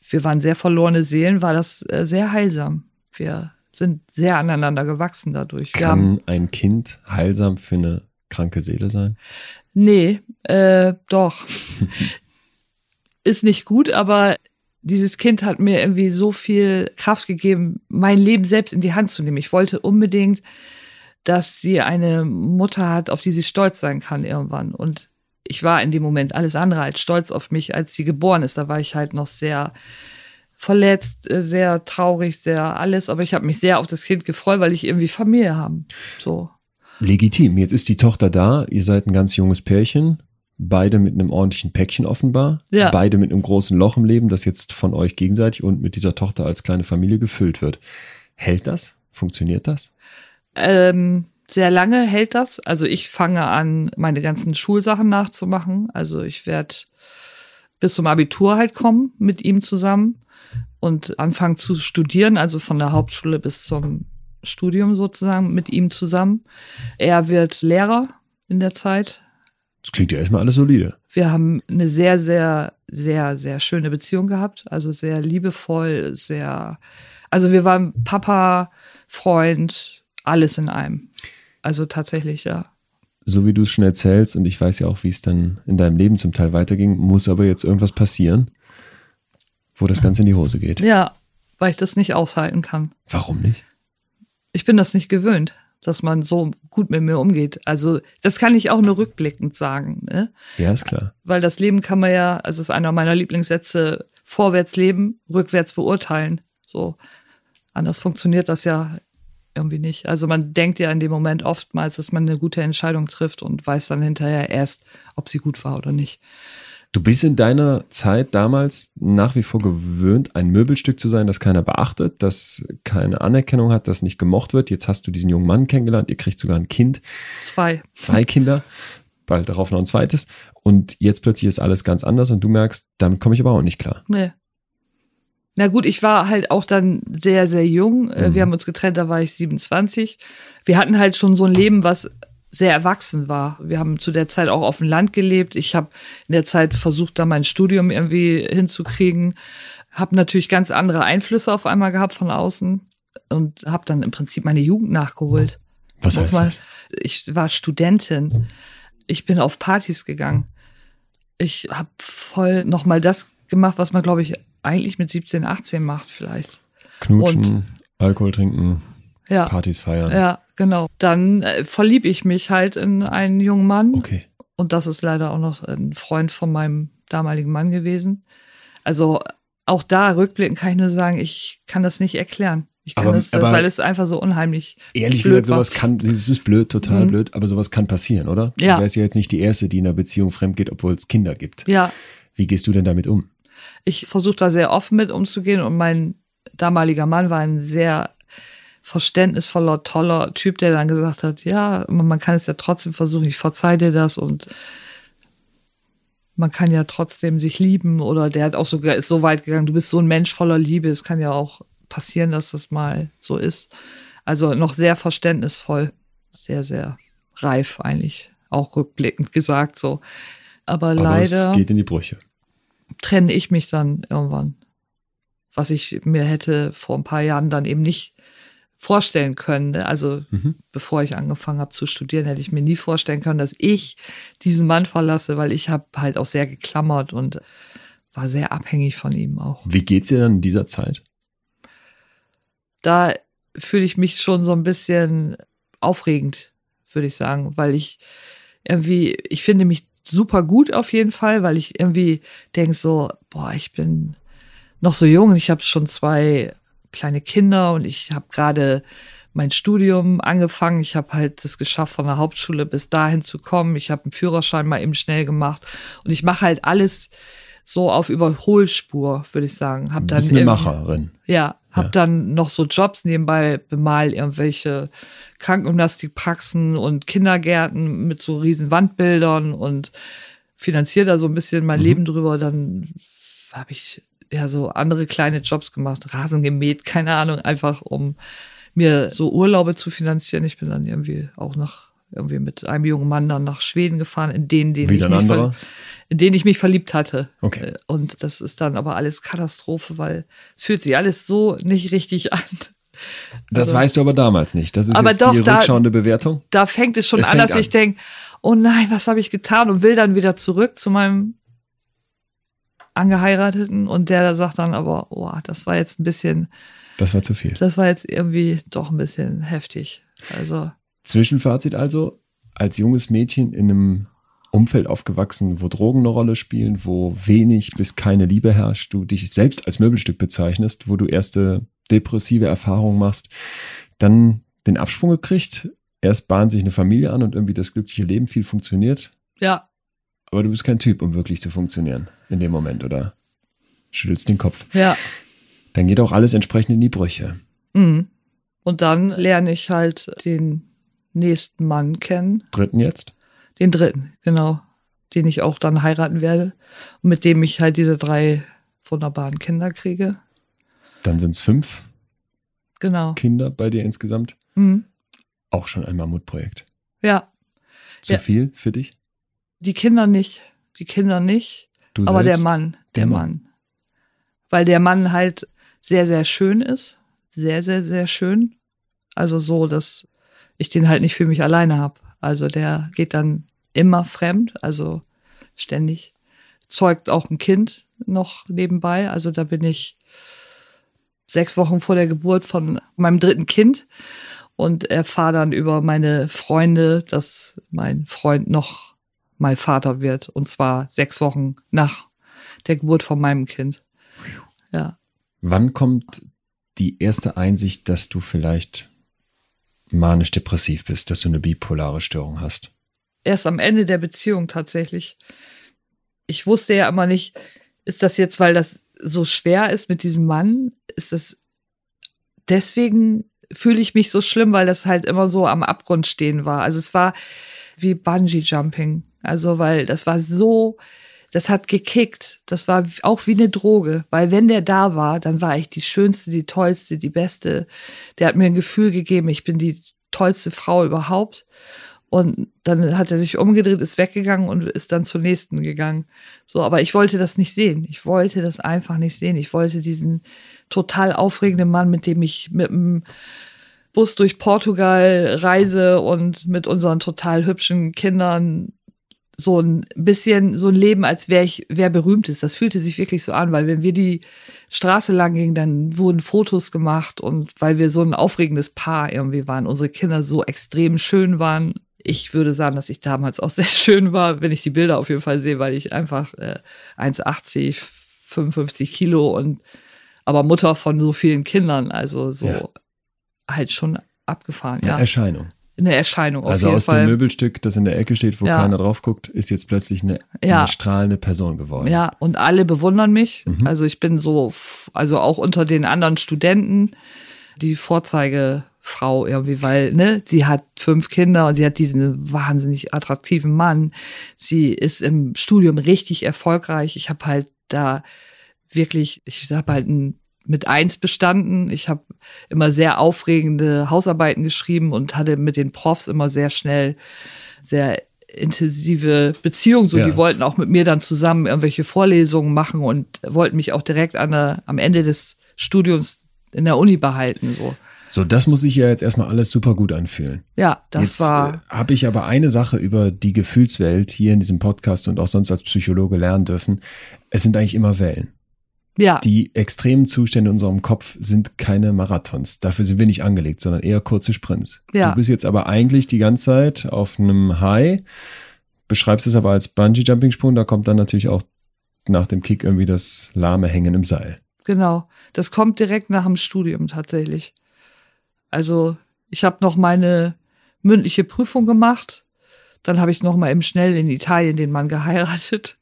wir waren sehr verlorene Seelen, war das äh, sehr heilsam. Wir sind sehr aneinander gewachsen dadurch. Kann ein Kind heilsam für eine kranke Seele sein? Nee, äh, doch. Ist nicht gut, aber dieses Kind hat mir irgendwie so viel Kraft gegeben, mein Leben selbst in die Hand zu nehmen. Ich wollte unbedingt, dass sie eine Mutter hat, auf die sie stolz sein kann irgendwann. Und ich war in dem Moment alles andere als stolz auf mich, als sie geboren ist. Da war ich halt noch sehr verletzt, sehr traurig, sehr alles. Aber ich habe mich sehr auf das Kind gefreut, weil ich irgendwie Familie haben. So. Legitim. Jetzt ist die Tochter da. Ihr seid ein ganz junges Pärchen. Beide mit einem ordentlichen Päckchen offenbar. Ja. Beide mit einem großen Loch im Leben, das jetzt von euch gegenseitig und mit dieser Tochter als kleine Familie gefüllt wird. Hält das? Funktioniert das? Ähm, sehr lange hält das. Also ich fange an, meine ganzen Schulsachen nachzumachen. Also ich werde bis zum Abitur halt kommen mit ihm zusammen und anfangen zu studieren, also von der Hauptschule bis zum Studium sozusagen mit ihm zusammen. Er wird Lehrer in der Zeit. Das klingt ja erstmal alles solide. Wir haben eine sehr, sehr, sehr, sehr schöne Beziehung gehabt. Also sehr liebevoll, sehr, also wir waren Papa, Freund, alles in einem. Also tatsächlich, ja. So wie du es schon erzählst, und ich weiß ja auch, wie es dann in deinem Leben zum Teil weiterging, muss aber jetzt irgendwas passieren, wo das Ganze in die Hose geht. Ja, weil ich das nicht aushalten kann. Warum nicht? Ich bin das nicht gewöhnt, dass man so gut mit mir umgeht. Also das kann ich auch nur rückblickend sagen. Ne? Ja, ist klar. Weil das Leben kann man ja, also ist einer meiner Lieblingssätze, vorwärts leben, rückwärts beurteilen. So. Anders funktioniert das ja irgendwie nicht. Also man denkt ja in dem Moment oftmals, dass man eine gute Entscheidung trifft und weiß dann hinterher erst, ob sie gut war oder nicht. Du bist in deiner Zeit damals nach wie vor gewöhnt, ein Möbelstück zu sein, das keiner beachtet, das keine Anerkennung hat, das nicht gemocht wird. Jetzt hast du diesen jungen Mann kennengelernt, ihr kriegt sogar ein Kind, Zwei. zwei Kinder, bald darauf noch ein zweites. Und jetzt plötzlich ist alles ganz anders und du merkst, damit komme ich aber auch nicht klar. Nee. Na gut, ich war halt auch dann sehr, sehr jung. Äh, Mhm. Wir haben uns getrennt, da war ich 27. Wir hatten halt schon so ein Leben, was sehr erwachsen war. Wir haben zu der Zeit auch auf dem Land gelebt. Ich habe in der Zeit versucht, da mein Studium irgendwie hinzukriegen. Habe natürlich ganz andere Einflüsse auf einmal gehabt von außen und habe dann im Prinzip meine Jugend nachgeholt. Was heißt man- das? Ich war Studentin. Ich bin auf Partys gegangen. Ich habe voll nochmal das gemacht, was man, glaube ich, eigentlich mit 17, 18 macht vielleicht. Knutschen, Alkohol trinken, Ja, Partys feiern. ja, genau. Dann äh, verlieb ich mich halt in einen jungen Mann. Okay. Und das ist leider auch noch ein Freund von meinem damaligen Mann gewesen. Also auch da rückblickend kann ich nur sagen, ich kann das nicht erklären. Ich kann Aber- das, aber- weil es einfach so unheimlich Ehrlich gesagt, sowas war. kann, das ist blöd, total Mhm. blöd, aber sowas kann passieren, oder? Ja. Du wärst ja jetzt nicht die Erste, die in einer Beziehung fremd geht, obwohl es Kinder gibt. Ja, Wie gehst du denn damit um? ich versuche da sehr offen mit umzugehen und mein damaliger Mann war ein sehr verständnisvoller, toller Typ, der dann gesagt hat, ja, man kann es ja trotzdem versuchen, ich verzeih dir das und man kann ja trotzdem sich lieben oder der hat auch sogar ist so weit gegangen, du bist so ein Mensch voller Liebe, es kann ja auch passieren, dass das mal so ist. Also noch sehr verständnisvoll, sehr, sehr reif eigentlich, auch rückblickend gesagt so. Aber, Aber leider es geht in die Brüche. trenne ich mich dann irgendwann. Was ich mir hätte vor ein paar Jahren dann eben nicht vorstellen können. ne? Also Mhm. bevor ich angefangen habe zu studieren, hätte ich mir nie vorstellen können, dass ich diesen Mann verlasse, weil ich habe halt auch sehr geklammert und war sehr abhängig von ihm auch. Wie geht's dir dann in dieser Zeit? Da fühle ich mich schon so ein bisschen aufregend, würde ich sagen, weil ich irgendwie, ich finde mich super gut auf jeden Fall, weil ich irgendwie denke so, boah, ich bin noch so jung und ich habe schon zwei kleine Kinder und ich habe gerade mein Studium angefangen. Ich habe halt das geschafft, von der Hauptschule bis dahin zu kommen. Ich habe einen Führerschein mal eben schnell gemacht und ich mache halt alles so auf Überholspur, würde ich sagen. Hab dann bist eine Macherin. ja, hab Ja. dann noch so Jobs nebenbei, bemal irgendwelche Krankengymnastikpraxen und Kindergärten mit so riesen Wandbildern und finanziere da so ein bisschen mein Mhm. Leben drüber. Dann habe ich ja so andere kleine Jobs gemacht, Rasen gemäht, keine Ahnung, einfach um mir so Urlaube zu finanzieren. Ich bin dann irgendwie auch nach irgendwie mit einem jungen Mann dann nach Schweden gefahren, in denen, den Wieder ich mich in den ich mich verliebt hatte. Okay. Äh, Und das ist dann aber alles Katastrophe, weil es fühlt sich alles so nicht richtig an. Das Also- weißt du aber damals nicht. Das ist Aber jetzt doch, die da- rückschauende Bewertung. Da fängt es schon Es an, dass ich denke, oh nein, was habe ich getan und will dann wieder zurück zu meinem Angeheirateten und der sagt dann aber, oh, das war jetzt ein bisschen, Das war zu viel. das war jetzt irgendwie doch ein bisschen heftig. Also, Zwischenfazit also, als junges Mädchen in einem Umfeld aufgewachsen, wo Drogen eine Rolle spielen, wo wenig bis keine Liebe herrscht, du dich selbst als Möbelstück bezeichnest, wo du erste depressive Erfahrungen machst, dann den Absprung gekriegt, erst bahnt sich eine Familie an und irgendwie das glückliche Leben viel funktioniert, ja, aber du bist kein Typ, um wirklich zu funktionieren in dem Moment, oder? Schüttelst den Kopf. ja. Dann geht auch alles entsprechend in die Brüche. Mhm. Und dann lerne ich halt den nächsten Mann kennen, Dritten jetzt? den dritten, genau, den ich auch dann heiraten werde und mit dem ich halt diese drei wunderbaren Kinder kriege. Dann sind es fünf Genau. Kinder bei dir insgesamt. Mhm. Auch schon ein Mammutprojekt. Ja, Zu Ja. viel für dich? Die Kinder nicht, die Kinder nicht, Du aber der selbst? Mann, Der der Mann. Mann. Weil der Mann halt sehr, sehr schön ist. Sehr, sehr, sehr schön. Also so, dass ich den halt nicht für mich alleine habe. Also der geht dann immer fremd, also ständig. Zeugt auch ein Kind noch nebenbei. Also da bin ich sechs Wochen vor der Geburt von meinem dritten Kind und erfahre dann über meine Freunde, dass mein Freund noch mal Vater wird. Und zwar sechs Wochen nach der Geburt von meinem Kind. Ja. Wann kommt die erste Einsicht, dass du vielleicht manisch-depressiv bist, dass du eine bipolare Störung hast? Erst am Ende der Beziehung tatsächlich. Ich wusste ja immer nicht, ist das jetzt, weil das so schwer ist mit diesem Mann? Ist das deswegen fühle ich mich so schlimm, weil das halt immer so am Abgrund stehen war. Also es war wie Bungee Jumping. Also weil das war so, das hat gekickt. Das war auch wie eine Droge, weil wenn der da war, dann war ich die schönste, die tollste, die beste. Der hat mir ein Gefühl gegeben, ich bin die tollste Frau überhaupt. Und dann hat er sich umgedreht, ist weggegangen und ist dann zur nächsten gegangen. So, aber ich wollte das nicht sehen. Ich wollte das einfach nicht sehen. Ich wollte diesen total aufregenden Mann, mit dem ich mit dem Bus durch Portugal reise und mit unseren total hübschen Kindern so ein bisschen so ein Leben, als wäre ich wer berühmt ist. Das fühlte sich wirklich so an, weil wenn wir die Straße lang gingen, dann wurden Fotos gemacht und weil wir so ein aufregendes Paar irgendwie waren, unsere Kinder so extrem schön waren. Ich würde sagen, dass ich damals auch sehr schön war, wenn ich die Bilder auf jeden Fall sehe, weil ich einfach äh, 1,80, 55 Kilo und aber Mutter von so vielen Kindern, also so Ja. halt schon abgefahren, Eine ja. Erscheinung. Eine Erscheinung auf also jeden aus Fall. dem Möbelstück, das in der Ecke steht, wo Ja. keiner drauf guckt, ist jetzt plötzlich eine, Ja. eine strahlende Person geworden. Ja, und alle bewundern mich. Mhm. Also ich bin so, also auch unter den anderen Studenten die Vorzeigefrau irgendwie, weil, ne, sie hat fünf Kinder und sie hat diesen wahnsinnig attraktiven Mann. Sie ist im Studium richtig erfolgreich. Ich habe halt da wirklich, ich habe halt ein, mit eins bestanden. Ich habe immer sehr aufregende Hausarbeiten geschrieben und hatte mit den Profs immer sehr schnell sehr intensive Beziehungen. So, Ja. die wollten auch mit mir dann zusammen irgendwelche Vorlesungen machen und wollten mich auch direkt an der, am Ende des Studiums in der Uni behalten. So, So, das muss sich ja jetzt erstmal alles super gut anfühlen. ja, das Jetzt war äh, habe ich aber eine Sache über die Gefühlswelt hier in diesem Podcast und auch sonst als Psychologe lernen dürfen. Es sind eigentlich immer Wellen. Ja, Die extremen Zustände in unserem Kopf sind keine Marathons. Dafür sind wir nicht angelegt, sondern eher kurze Sprints. Ja. Du bist jetzt aber eigentlich die ganze Zeit auf einem High, beschreibst es aber als Bungee-Jumping-Sprung, da kommt dann natürlich auch nach dem Kick irgendwie das lahme Hängen im Seil. genau. Das kommt direkt nach dem Studium tatsächlich. Also ich habe noch meine mündliche Prüfung gemacht. Dann habe ich noch mal eben schnell in Italien den Mann geheiratet.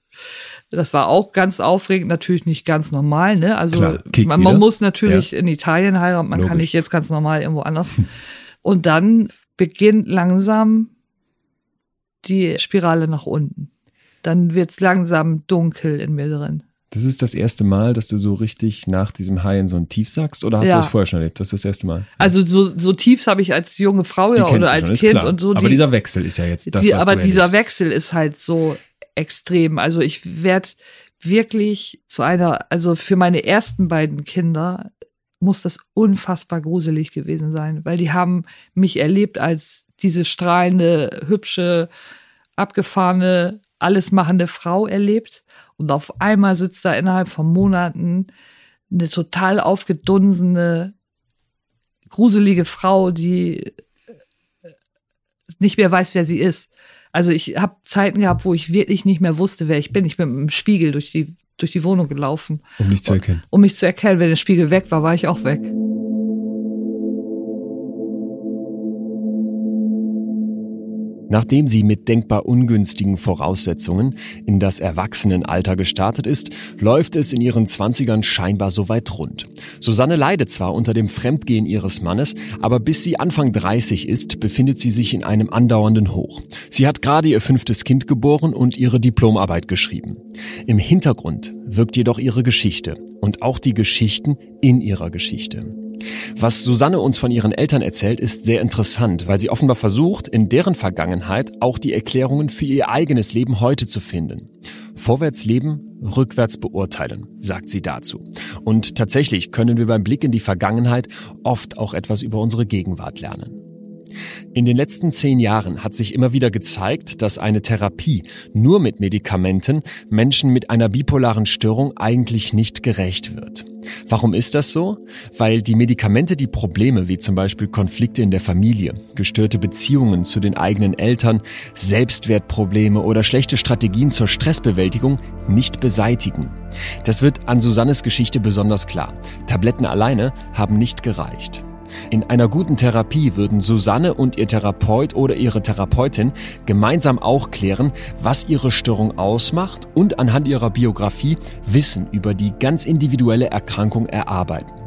Das war auch ganz aufregend, natürlich nicht ganz normal, ne? Also Klar, man, man muss natürlich in Italien heiraten, man kann Logisch. nicht jetzt ganz normal irgendwo anders. Und dann beginnt langsam die Spirale nach unten. Dann wird's langsam dunkel in mir drin. Das ist das erste Mal, dass du so richtig nach diesem High in so ein Tief sagst oder hast Ja. du das vorher schon erlebt? Das ist das erste Mal. Also so, so tiefs habe ich als junge Frau ja oder als schon, Kind klar. und so. Aber die, dieser Wechsel ist ja jetzt das, die, aber dieser. Wechsel ist halt so extrem. Also ich werde wirklich zu einer, also für meine ersten beiden Kinder muss das unfassbar gruselig gewesen sein, weil die haben mich erlebt als diese strahlende, hübsche, abgefahrene, alles machende Frau erlebt und auf einmal sitzt da innerhalb von Monaten eine total aufgedunsene, gruselige Frau, die nicht mehr weiß, wer sie ist. Also ich habe Zeiten gehabt, wo ich wirklich nicht mehr wusste, wer ich bin. Ich bin mit dem Spiegel durch die, durch die Wohnung gelaufen. Um mich zu erkennen. Um mich zu erkennen. Wenn der Spiegel weg war, war ich auch weg. Nachdem sie mit denkbar ungünstigen Voraussetzungen in das Erwachsenenalter gestartet ist, läuft es in ihren Zwanzigern scheinbar soweit rund. Susanne leidet zwar unter dem Fremdgehen ihres Mannes, aber bis sie Anfang 30 ist, befindet sie sich in einem andauernden Hoch. Sie hat gerade ihr fünftes Kind geboren und ihre Diplomarbeit geschrieben. Im Hintergrund wirkt jedoch ihre Geschichte und auch die Geschichten in ihrer Geschichte. Was Susanne uns von ihren Eltern erzählt, ist sehr interessant, weil sie offenbar versucht, in deren Vergangenheit auch die Erklärungen für ihr eigenes Leben heute zu finden. Vorwärts leben, rückwärts beurteilen, sagt sie dazu. Und tatsächlich können wir beim Blick in die Vergangenheit oft auch etwas über unsere Gegenwart lernen. In den letzten zehn Jahren hat sich immer wieder gezeigt, dass eine Therapie nur mit Medikamenten Menschen mit einer bipolaren Störung eigentlich nicht gerecht wird. Warum ist das so? Weil die Medikamente die Probleme wie zum Beispiel Konflikte in der Familie, gestörte Beziehungen zu den eigenen Eltern, Selbstwertprobleme oder schlechte Strategien zur Stressbewältigung nicht beseitigen. Das wird an Susannes Geschichte besonders klar. Tabletten alleine haben nicht gereicht. In einer guten Therapie würden Susanne und ihr Therapeut oder ihre Therapeutin gemeinsam auch klären, was ihre Störung ausmacht und anhand ihrer Biografie Wissen über die ganz individuelle Erkrankung erarbeiten.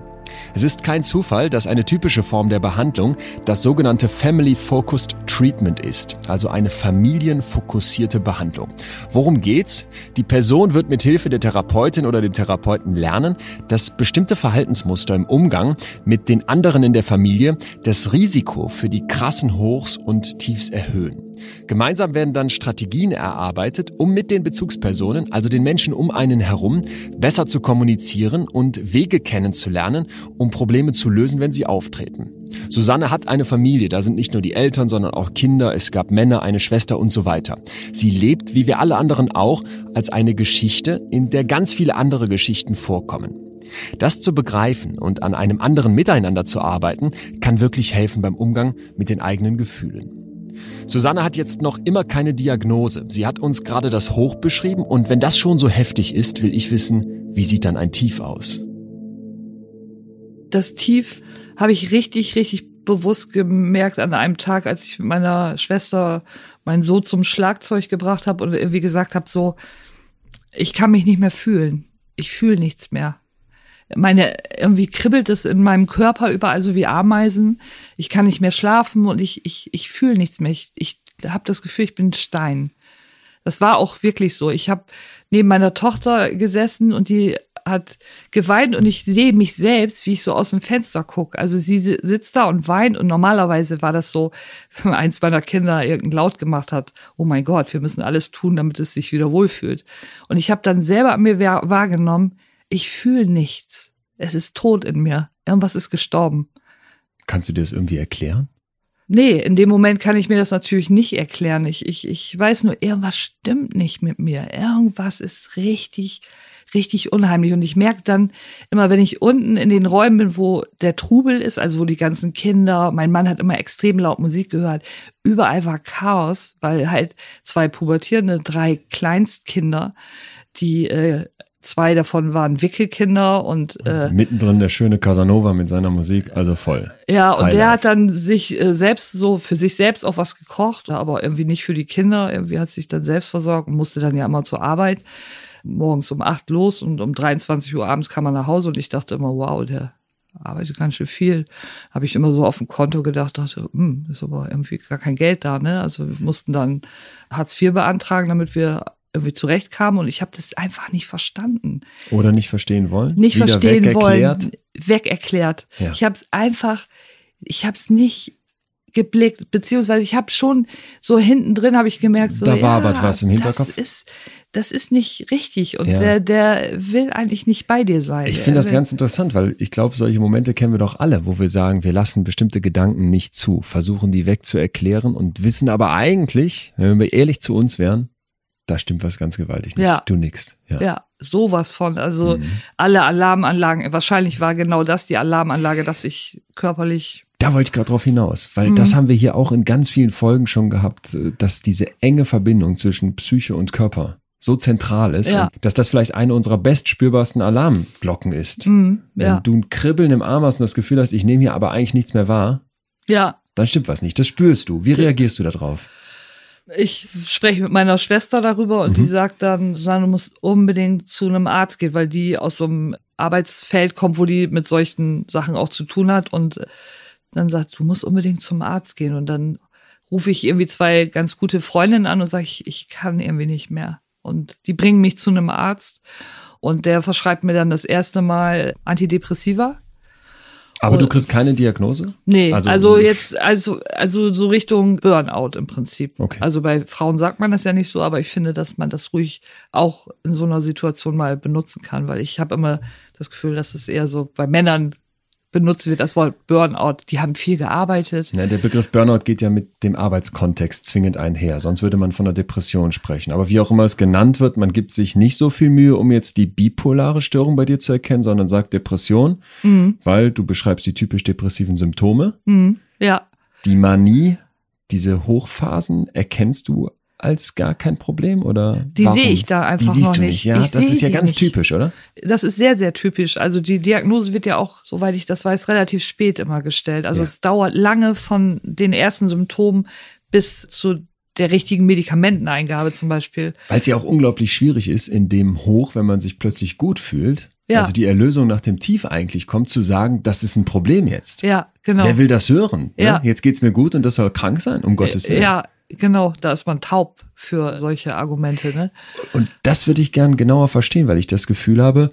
Es ist kein Zufall, dass eine typische Form der Behandlung das sogenannte Family Focused Treatment ist, also eine familienfokussierte Behandlung. Worum geht's? Die Person wird mit Hilfe der Therapeutin oder dem Therapeuten lernen, dass bestimmte Verhaltensmuster im Umgang mit den anderen in der Familie das Risiko für die krassen Hochs und Tiefs erhöhen. Gemeinsam werden dann Strategien erarbeitet, um mit den Bezugspersonen, also den Menschen um einen herum, besser zu kommunizieren und Wege kennenzulernen, um Probleme zu lösen, wenn sie auftreten. Susanne hat eine Familie, da sind nicht nur die Eltern, sondern auch Kinder, es gab Männer, eine Schwester und so weiter. Sie lebt, wie wir alle anderen auch, als eine Geschichte, in der ganz viele andere Geschichten vorkommen. Das zu begreifen und an einem anderen Miteinander zu arbeiten, kann wirklich helfen beim Umgang mit den eigenen Gefühlen. Susanne hat jetzt noch immer keine Diagnose. Sie hat uns gerade das Hoch beschrieben und wenn das schon so heftig ist, will ich wissen, wie sieht dann ein Tief aus? Das Tief habe ich richtig, richtig bewusst gemerkt an einem Tag, als ich mit meiner Schwester meinen Sohn zum Schlagzeug gebracht habe und irgendwie gesagt habe, so, ich kann mich nicht mehr fühlen. Ich fühle nichts mehr meine, irgendwie kribbelt es in meinem Körper überall so wie Ameisen. Ich kann nicht mehr schlafen und ich, ich, ich fühle nichts mehr. Ich, ich habe das Gefühl, ich bin Stein. Das war auch wirklich so. Ich habe neben meiner Tochter gesessen und die hat geweint und ich sehe mich selbst, wie ich so aus dem Fenster gucke. Also sie sitzt da und weint und normalerweise war das so, wenn eins meiner Kinder irgendeinen Laut gemacht hat, oh mein Gott, wir müssen alles tun, damit es sich wieder wohlfühlt. Und ich habe dann selber an mir wahrgenommen, ich fühle nichts. Es ist tot in mir. Irgendwas ist gestorben. Kannst du dir das irgendwie erklären? Nee, in dem Moment kann ich mir das natürlich nicht erklären. Ich, ich, ich weiß nur, irgendwas stimmt nicht mit mir. Irgendwas ist richtig, richtig unheimlich. Und ich merke dann immer, wenn ich unten in den Räumen bin, wo der Trubel ist, also wo die ganzen Kinder, mein Mann hat immer extrem laut Musik gehört, überall war Chaos, weil halt zwei pubertierende, drei Kleinstkinder, die äh, Zwei davon waren Wickelkinder und äh, mittendrin der schöne Casanova mit seiner Musik, also voll. Ja, und Highlight. der hat dann sich äh, selbst so für sich selbst auch was gekocht, aber irgendwie nicht für die Kinder. Irgendwie hat sich dann selbst versorgt und musste dann ja immer zur Arbeit. Morgens um acht los und um 23 Uhr abends kam er nach Hause und ich dachte immer, wow, der arbeitet ganz schön viel. Habe ich immer so auf dem Konto gedacht, dachte, hm, ist aber irgendwie gar kein Geld da, ne? Also wir mussten dann Hartz IV beantragen, damit wir irgendwie zurechtkam und ich habe das einfach nicht verstanden. Oder nicht verstehen wollen? Nicht Wieder verstehen weg wollen, weg erklärt. Ja. Ich habe es einfach, ich habe es nicht geblickt, beziehungsweise ich habe schon so hinten drin habe ich gemerkt, so da war ja, was im Hinterkopf. Das ist, das ist nicht richtig und ja. der, der will eigentlich nicht bei dir sein. Ich finde das ganz interessant, weil ich glaube, solche Momente kennen wir doch alle, wo wir sagen, wir lassen bestimmte Gedanken nicht zu, versuchen die wegzuerklären und wissen aber eigentlich, wenn wir ehrlich zu uns wären, da stimmt was ganz gewaltig nicht. Ja. Du nix. Ja. Ja, sowas von. Also Mhm. alle Alarmanlagen, wahrscheinlich war genau das die Alarmanlage, dass ich körperlich, Da wollte ich gerade drauf hinaus, weil Mhm. das haben wir hier auch in ganz vielen Folgen schon gehabt, äh, dass diese enge Verbindung zwischen Psyche und Körper so zentral ist, Ja. dass das vielleicht eine unserer best spürbarsten Alarmglocken ist. Wenn ja, du ein Kribbeln im Arm hast und das Gefühl hast, ich nehme hier aber eigentlich nichts mehr wahr, ja. dann stimmt was nicht. Das spürst du. Wie reagierst du darauf? Ich spreche mit meiner Schwester darüber und Mhm. die sagt dann, Susanne, du musst unbedingt zu einem Arzt gehen, weil die aus so einem Arbeitsfeld kommt, wo die mit solchen Sachen auch zu tun hat und dann sagt, du musst unbedingt zum Arzt gehen und dann rufe ich irgendwie zwei ganz gute Freundinnen an und sage, ich, ich kann irgendwie nicht mehr. Und die bringen mich zu einem Arzt und der verschreibt mir dann das erste Mal Antidepressiva. Aber du kriegst keine Diagnose? Nee, Also- also, jetzt, also, also so Richtung Burnout im Prinzip. Okay. Also bei Frauen sagt man das ja nicht so, aber ich finde, dass man das ruhig auch in so einer Situation mal benutzen kann, weil ich habe immer das Gefühl, dass es eher so bei Männern benutzt wird, das Wort Burnout. Die haben viel gearbeitet. Ja, der Begriff Burnout geht ja mit dem Arbeitskontext zwingend einher, sonst würde man von einer Depression sprechen. Aber wie auch immer es genannt wird, man gibt sich nicht so viel Mühe, um jetzt die bipolare Störung bei dir zu erkennen, sondern sagt Depression, Mhm. weil du beschreibst die typisch depressiven Symptome. Mhm. Ja, Die Manie, diese Hochphasen, erkennst du als gar kein Problem oder? Die sehe ich da einfach Die siehst noch du nicht. nicht. Ja, Ich das ist ja ganz nicht. typisch, oder? das ist sehr, sehr typisch. Also die Diagnose wird ja auch, soweit ich das weiß, relativ spät immer gestellt. Also Ja. es dauert lange von den ersten Symptomen bis zu der richtigen Medikamenteneingabe zum Beispiel. Weil es ja auch unglaublich schwierig ist, in dem Hoch, wenn man sich plötzlich gut fühlt, Ja. also die Erlösung nach dem Tief eigentlich kommt, zu sagen, das ist ein Problem jetzt. Ja, genau. Wer will das hören? Ne? Ja. Jetzt geht's mir gut und das soll krank sein, um Gottes Willen. Ja, genau. Da ist man taub für solche Argumente. Ne? Und das würde ich gern genauer verstehen, weil ich das Gefühl habe,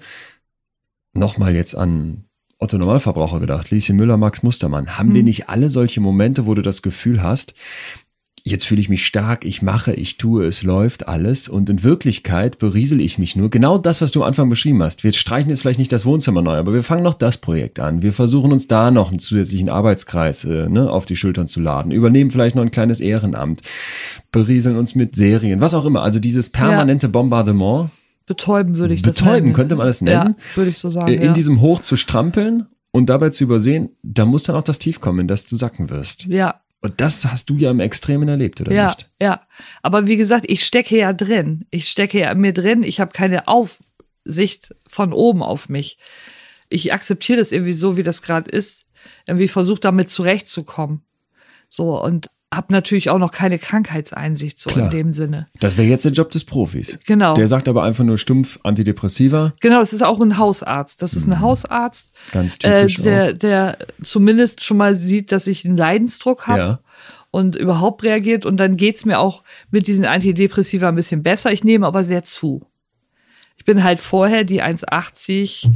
nochmal jetzt an Otto Normalverbraucher gedacht, Lieschen Müller, Max Mustermann, haben Hm. wir nicht alle solche Momente, wo du das Gefühl hast, jetzt fühle ich mich stark, ich mache, ich tue, es läuft alles und in Wirklichkeit beriesel ich mich nur. Genau das, was du am Anfang beschrieben hast. Wir streichen jetzt vielleicht nicht das Wohnzimmer neu, aber wir fangen noch das Projekt an. Wir versuchen uns da noch einen zusätzlichen Arbeitskreis äh, ne, auf die Schultern zu laden, übernehmen vielleicht noch ein kleines Ehrenamt, berieseln uns mit Serien, was auch immer. Also dieses permanente Bombardement, Betäuben würde ich das betäuben könnte man es nennen, Ja, würde ich so sagen. äh, in ja. diesem Hoch zu strampeln und dabei zu übersehen, da muss dann auch das Tief kommen, in das du sacken wirst. ja, Und das hast du ja im Extremen erlebt, oder ja, nicht? ja. Aber wie gesagt, ich stecke ja drin. Ich stecke ja in mir drin. Ich habe keine Aufsicht von oben auf mich. Ich akzeptiere das irgendwie so, wie das gerade ist. Irgendwie versuche damit zurechtzukommen. So und habe natürlich auch noch keine Krankheitseinsicht so Klar. in dem Sinne. Das wäre jetzt der Job des Profis. Genau. Der sagt aber einfach nur stumpf Antidepressiva, Genau, es ist auch ein Hausarzt. Das ist ein Hausarzt, ganz äh, typisch. der, der zumindest schon mal sieht, dass ich einen Leidensdruck auch. habe. Ja. und überhaupt reagiert. Und dann geht's mir auch mit diesen Antidepressiva ein bisschen besser. Ich nehme aber sehr zu. Ich bin halt vorher die 1,80,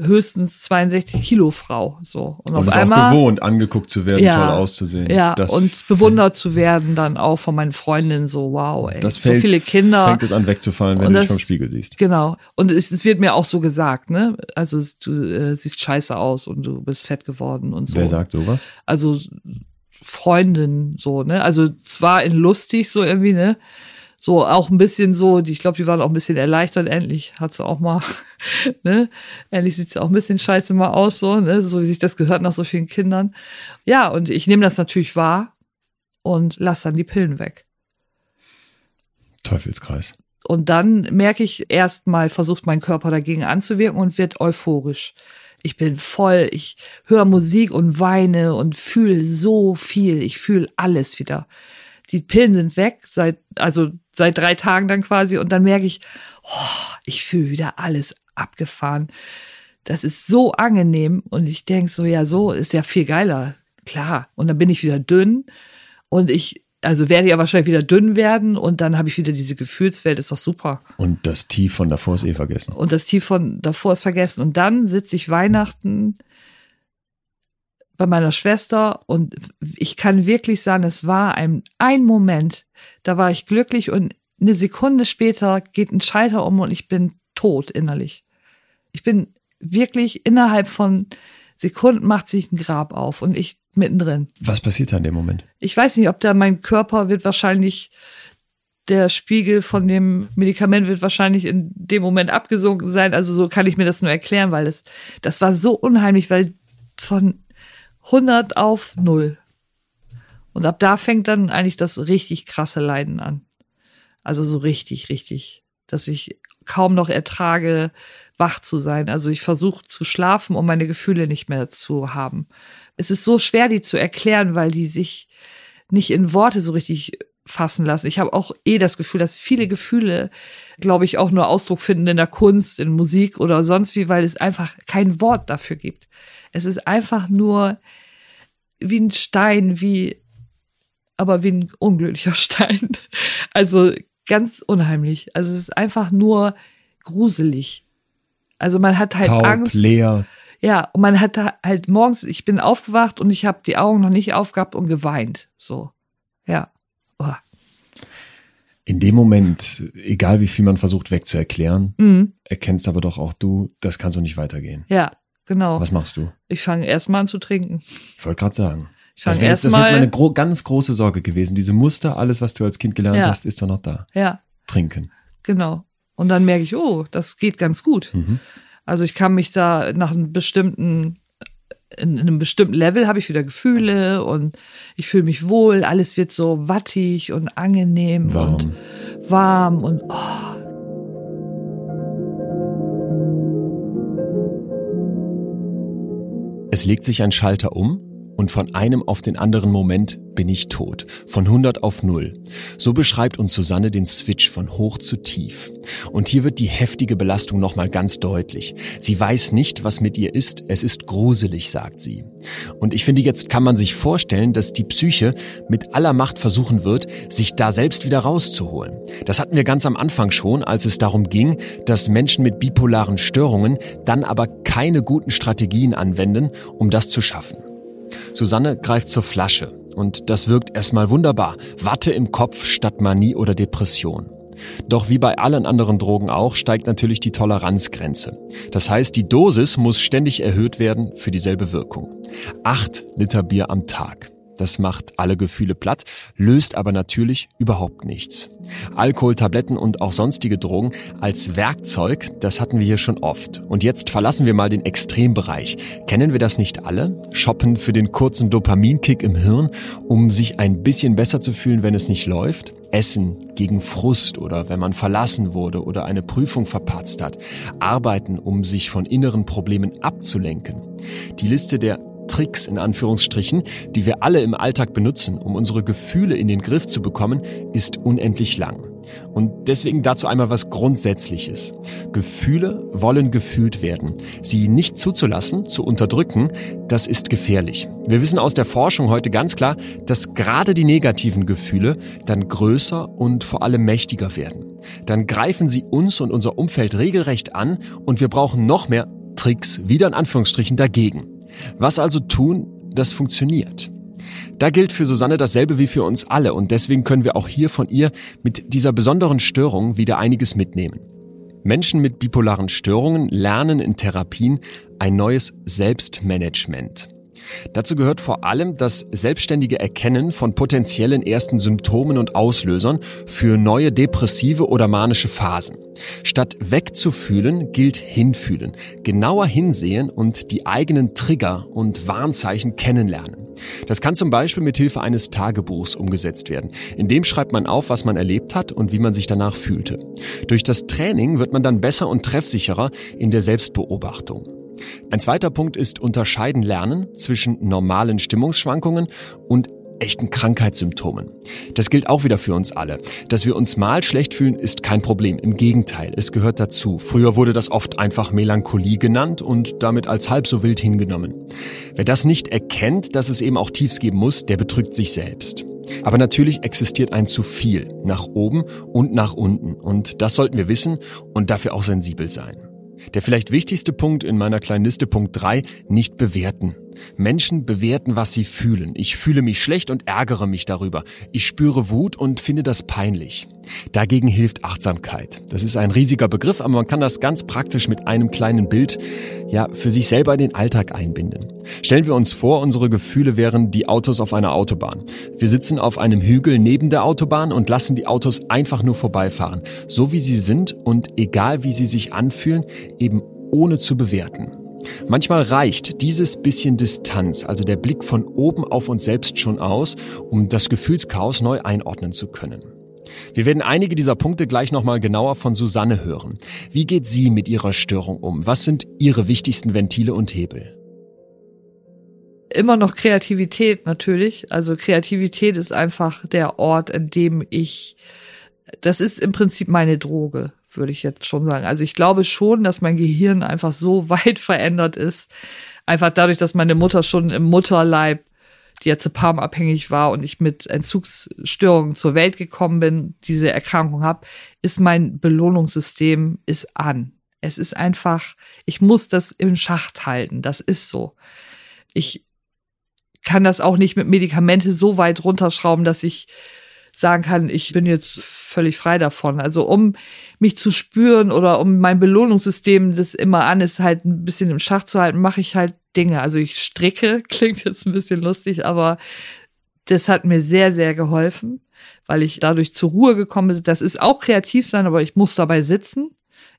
höchstens 62 Kilo Frau. So. Und, Und auf ist auch einmal. gewohnt, angeguckt zu werden, Ja. toll auszusehen. Ja, Das und bewundert zu werden dann auch von meinen Freundinnen so, wow, ey, Das so fällt, viele Kinder. fängt es an wegzufallen, wenn Und du dich das- vom Spiegel siehst. Genau. Und es, es wird mir auch so gesagt, ne? Also du äh, siehst scheiße aus und du bist fett geworden und so. Wer sagt sowas? also Freundin so, ne? Also zwar in lustig so irgendwie, ne? So auch ein bisschen so, die, ich glaube, die waren auch ein bisschen erleichtert. Endlich hat sie auch mal, ne? Endlich sieht sie auch ein bisschen scheiße mal aus, so, ne? So wie sich das gehört nach so vielen Kindern. Ja, und ich nehme das natürlich wahr und lass dann die Pillen weg. Teufelskreis. Und dann merke ich erstmal, versucht mein Körper dagegen anzuwirken und wird euphorisch. Ich bin voll, ich höre Musik und weine und fühle so viel. Ich fühle alles wieder. Die Pillen sind weg, seit, also seit drei Tagen dann quasi. Und dann merke ich, oh, ich fühle wieder alles abgefahren. Das ist so angenehm. Und ich denke so, ja, so ist ja viel geiler. Klar. Und dann bin ich wieder dünn. Und ich, also werde ja wahrscheinlich wieder dünn werden. Und dann habe ich wieder diese Gefühlswelt. Ist doch super. Und das Tief von davor ist eh vergessen. Und das Tief von davor ist vergessen. Und dann sitze ich Weihnachten bei meiner Schwester und ich kann wirklich sagen, es war ein, ein Moment, da war ich glücklich und eine Sekunde später geht ein Schalter um und ich bin tot innerlich. Ich bin wirklich innerhalb von Sekunden macht sich ein Grab auf und ich mittendrin. Was passiert da in dem Moment? Ich weiß nicht, ob da mein Körper wird wahrscheinlich der Spiegel von dem Medikament wird wahrscheinlich in dem Moment abgesunken sein. Also so kann ich mir das nur erklären, weil es, das war so unheimlich, weil von 100 auf 0. Und ab da fängt dann eigentlich das richtig krasse Leiden an. Also so richtig, richtig, dass ich kaum noch ertrage, wach zu sein. Also ich versuche zu schlafen, um meine Gefühle nicht mehr zu haben. Es ist so schwer, die zu erklären, weil die sich nicht in Worte so richtig fassen lassen. Ich habe auch eh das Gefühl, dass viele Gefühle, glaube ich, auch nur Ausdruck finden in der Kunst, in Musik oder sonst wie, weil es einfach kein Wort dafür gibt. Es ist einfach nur wie ein Stein, wie, aber wie ein unglücklicher Stein. Also ganz unheimlich. Also es ist einfach nur gruselig. Also man hat halt Taub, Angst. leer. Ja, und man hat halt morgens, ich bin aufgewacht und ich habe die Augen noch nicht aufgehabt und geweint. So. Ja. In dem Moment, egal wie viel man versucht wegzuerklären, Mhm. erkennst aber doch auch du, das kann so nicht weitergehen. Ja, genau. Was machst du? Ich fange erstmal an zu trinken. Ich wollte gerade sagen. Ich Das fange wäre jetzt, das wär jetzt erstmal. meine gro ganz große Sorge gewesen. Diese Muster, alles, was du als Kind gelernt Ja. hast, ist doch noch da. Ja, Trinken. genau. Und dann merke ich, oh, das geht ganz gut. Mhm. Also ich kann mich da nach einem bestimmten, in, in einem bestimmten Level habe ich wieder Gefühle und ich fühle mich wohl. Alles wird so wattig und angenehm Warm. und warm und oh, Es legt sich ein Schalter um und von einem auf den anderen Moment bin ich tot. Von 100 auf 0. So beschreibt uns Susanne den Switch von hoch zu tief. Und hier wird die heftige Belastung nochmal ganz deutlich. Sie weiß nicht, was mit ihr ist. Es ist gruselig, sagt sie. Und ich finde, jetzt kann man sich vorstellen, dass die Psyche mit aller Macht versuchen wird, sich da selbst wieder rauszuholen. Das hatten wir ganz am Anfang schon, als es darum ging, dass Menschen mit bipolaren Störungen dann aber keine guten Strategien anwenden, um das zu schaffen. Susanne greift zur Flasche und das wirkt erstmal wunderbar. Watte im Kopf statt Manie oder Depression. Doch wie bei allen anderen Drogen auch, steigt natürlich die Toleranzgrenze. Das heißt, die Dosis muss ständig erhöht werden für dieselbe Wirkung. Acht Liter Bier am Tag. Das macht alle Gefühle platt, löst aber natürlich überhaupt nichts. Alkohol, Tabletten und auch sonstige Drogen als Werkzeug, das hatten wir hier schon oft. Und jetzt verlassen wir mal den Extrembereich. Kennen wir das nicht alle? Shoppen für den kurzen Dopaminkick im Hirn, um sich ein bisschen besser zu fühlen, wenn es nicht läuft? Essen gegen Frust oder wenn man verlassen wurde oder eine Prüfung verpatzt hat. Arbeiten, um sich von inneren Problemen abzulenken. Die Liste der Tricks in Anführungsstrichen, die wir alle im Alltag benutzen, um unsere Gefühle in den Griff zu bekommen, ist unendlich lang. Und deswegen dazu einmal was Grundsätzliches. Gefühle wollen gefühlt werden. Sie nicht zuzulassen, zu unterdrücken, das ist gefährlich. Wir wissen aus der Forschung heute ganz klar, dass gerade die negativen Gefühle dann größer und vor allem mächtiger werden. Dann greifen sie uns und unser Umfeld regelrecht an und wir brauchen noch mehr Tricks, wieder in Anführungsstrichen, dagegen. Was also tun, das funktioniert? Da gilt für Susanne dasselbe wie für uns alle und deswegen können wir auch hier von ihr mit dieser besonderen Störung wieder einiges mitnehmen. Menschen mit bipolaren Störungen lernen in Therapien ein neues Selbstmanagement. Dazu gehört vor allem das selbstständige Erkennen von potenziellen ersten Symptomen und Auslösern für neue depressive oder manische Phasen. Statt wegzufühlen, gilt hinfühlen, genauer hinsehen und die eigenen Trigger und Warnzeichen kennenlernen. Das kann zum Beispiel mit Hilfe eines Tagebuchs umgesetzt werden. In dem schreibt man auf, was man erlebt hat und wie man sich danach fühlte. Durch das Training wird man dann besser und treffsicherer in der Selbstbeobachtung. Ein zweiter Punkt ist unterscheiden lernen zwischen normalen Stimmungsschwankungen und echten Krankheitssymptomen. Das gilt auch wieder für uns alle. Dass wir uns mal schlecht fühlen, ist kein Problem. Im Gegenteil, es gehört dazu. Früher wurde das oft einfach Melancholie genannt und damit als halb so wild hingenommen. Wer das nicht erkennt, dass es eben auch Tiefs geben muss, der betrügt sich selbst. Aber natürlich existiert ein zu viel nach oben und nach unten. Und das sollten wir wissen und dafür auch sensibel sein. Der vielleicht wichtigste Punkt in meiner kleinen Liste, Punkt 3, nicht bewerten. Menschen bewerten, was sie fühlen. Ich fühle mich schlecht und ärgere mich darüber. Ich spüre Wut und finde das peinlich. Dagegen hilft Achtsamkeit. Das ist ein riesiger Begriff, aber man kann das ganz praktisch mit einem kleinen Bild ja für sich selber in den Alltag einbinden. Stellen wir uns vor, unsere Gefühle wären die Autos auf einer Autobahn. Wir sitzen auf einem Hügel neben der Autobahn und lassen die Autos einfach nur vorbeifahren, so wie sie sind und egal wie sie sich anfühlen, eben ohne zu bewerten. Manchmal reicht dieses bisschen Distanz, also der Blick von oben auf uns selbst schon aus, um das Gefühlschaos neu einordnen zu können. Wir werden einige dieser Punkte gleich nochmal genauer von Susanne hören. Wie geht sie mit ihrer Störung um? Was sind ihre wichtigsten Ventile und Hebel? Immer noch Kreativität natürlich. Also Kreativität ist einfach der Ort, in dem ich, das ist im Prinzip meine Droge würde ich jetzt schon sagen. Also ich glaube schon, dass mein Gehirn einfach so weit verändert ist. Einfach dadurch, dass meine Mutter schon im Mutterleib diazepamabhängig war und ich mit Entzugsstörungen zur Welt gekommen bin, diese Erkrankung habe, ist mein Belohnungssystem ist an. Es ist einfach, ich muss das im Schacht halten. Das ist so. Ich kann das auch nicht mit Medikamente so weit runterschrauben, dass ich sagen kann, ich bin jetzt völlig frei davon. Also um mich zu spüren oder um mein Belohnungssystem, das immer an ist, halt ein bisschen im Schach zu halten, mache ich halt Dinge. Also ich stricke, klingt jetzt ein bisschen lustig, aber das hat mir sehr, sehr geholfen, weil ich dadurch zur Ruhe gekommen bin. Das ist auch kreativ sein, aber ich muss dabei sitzen.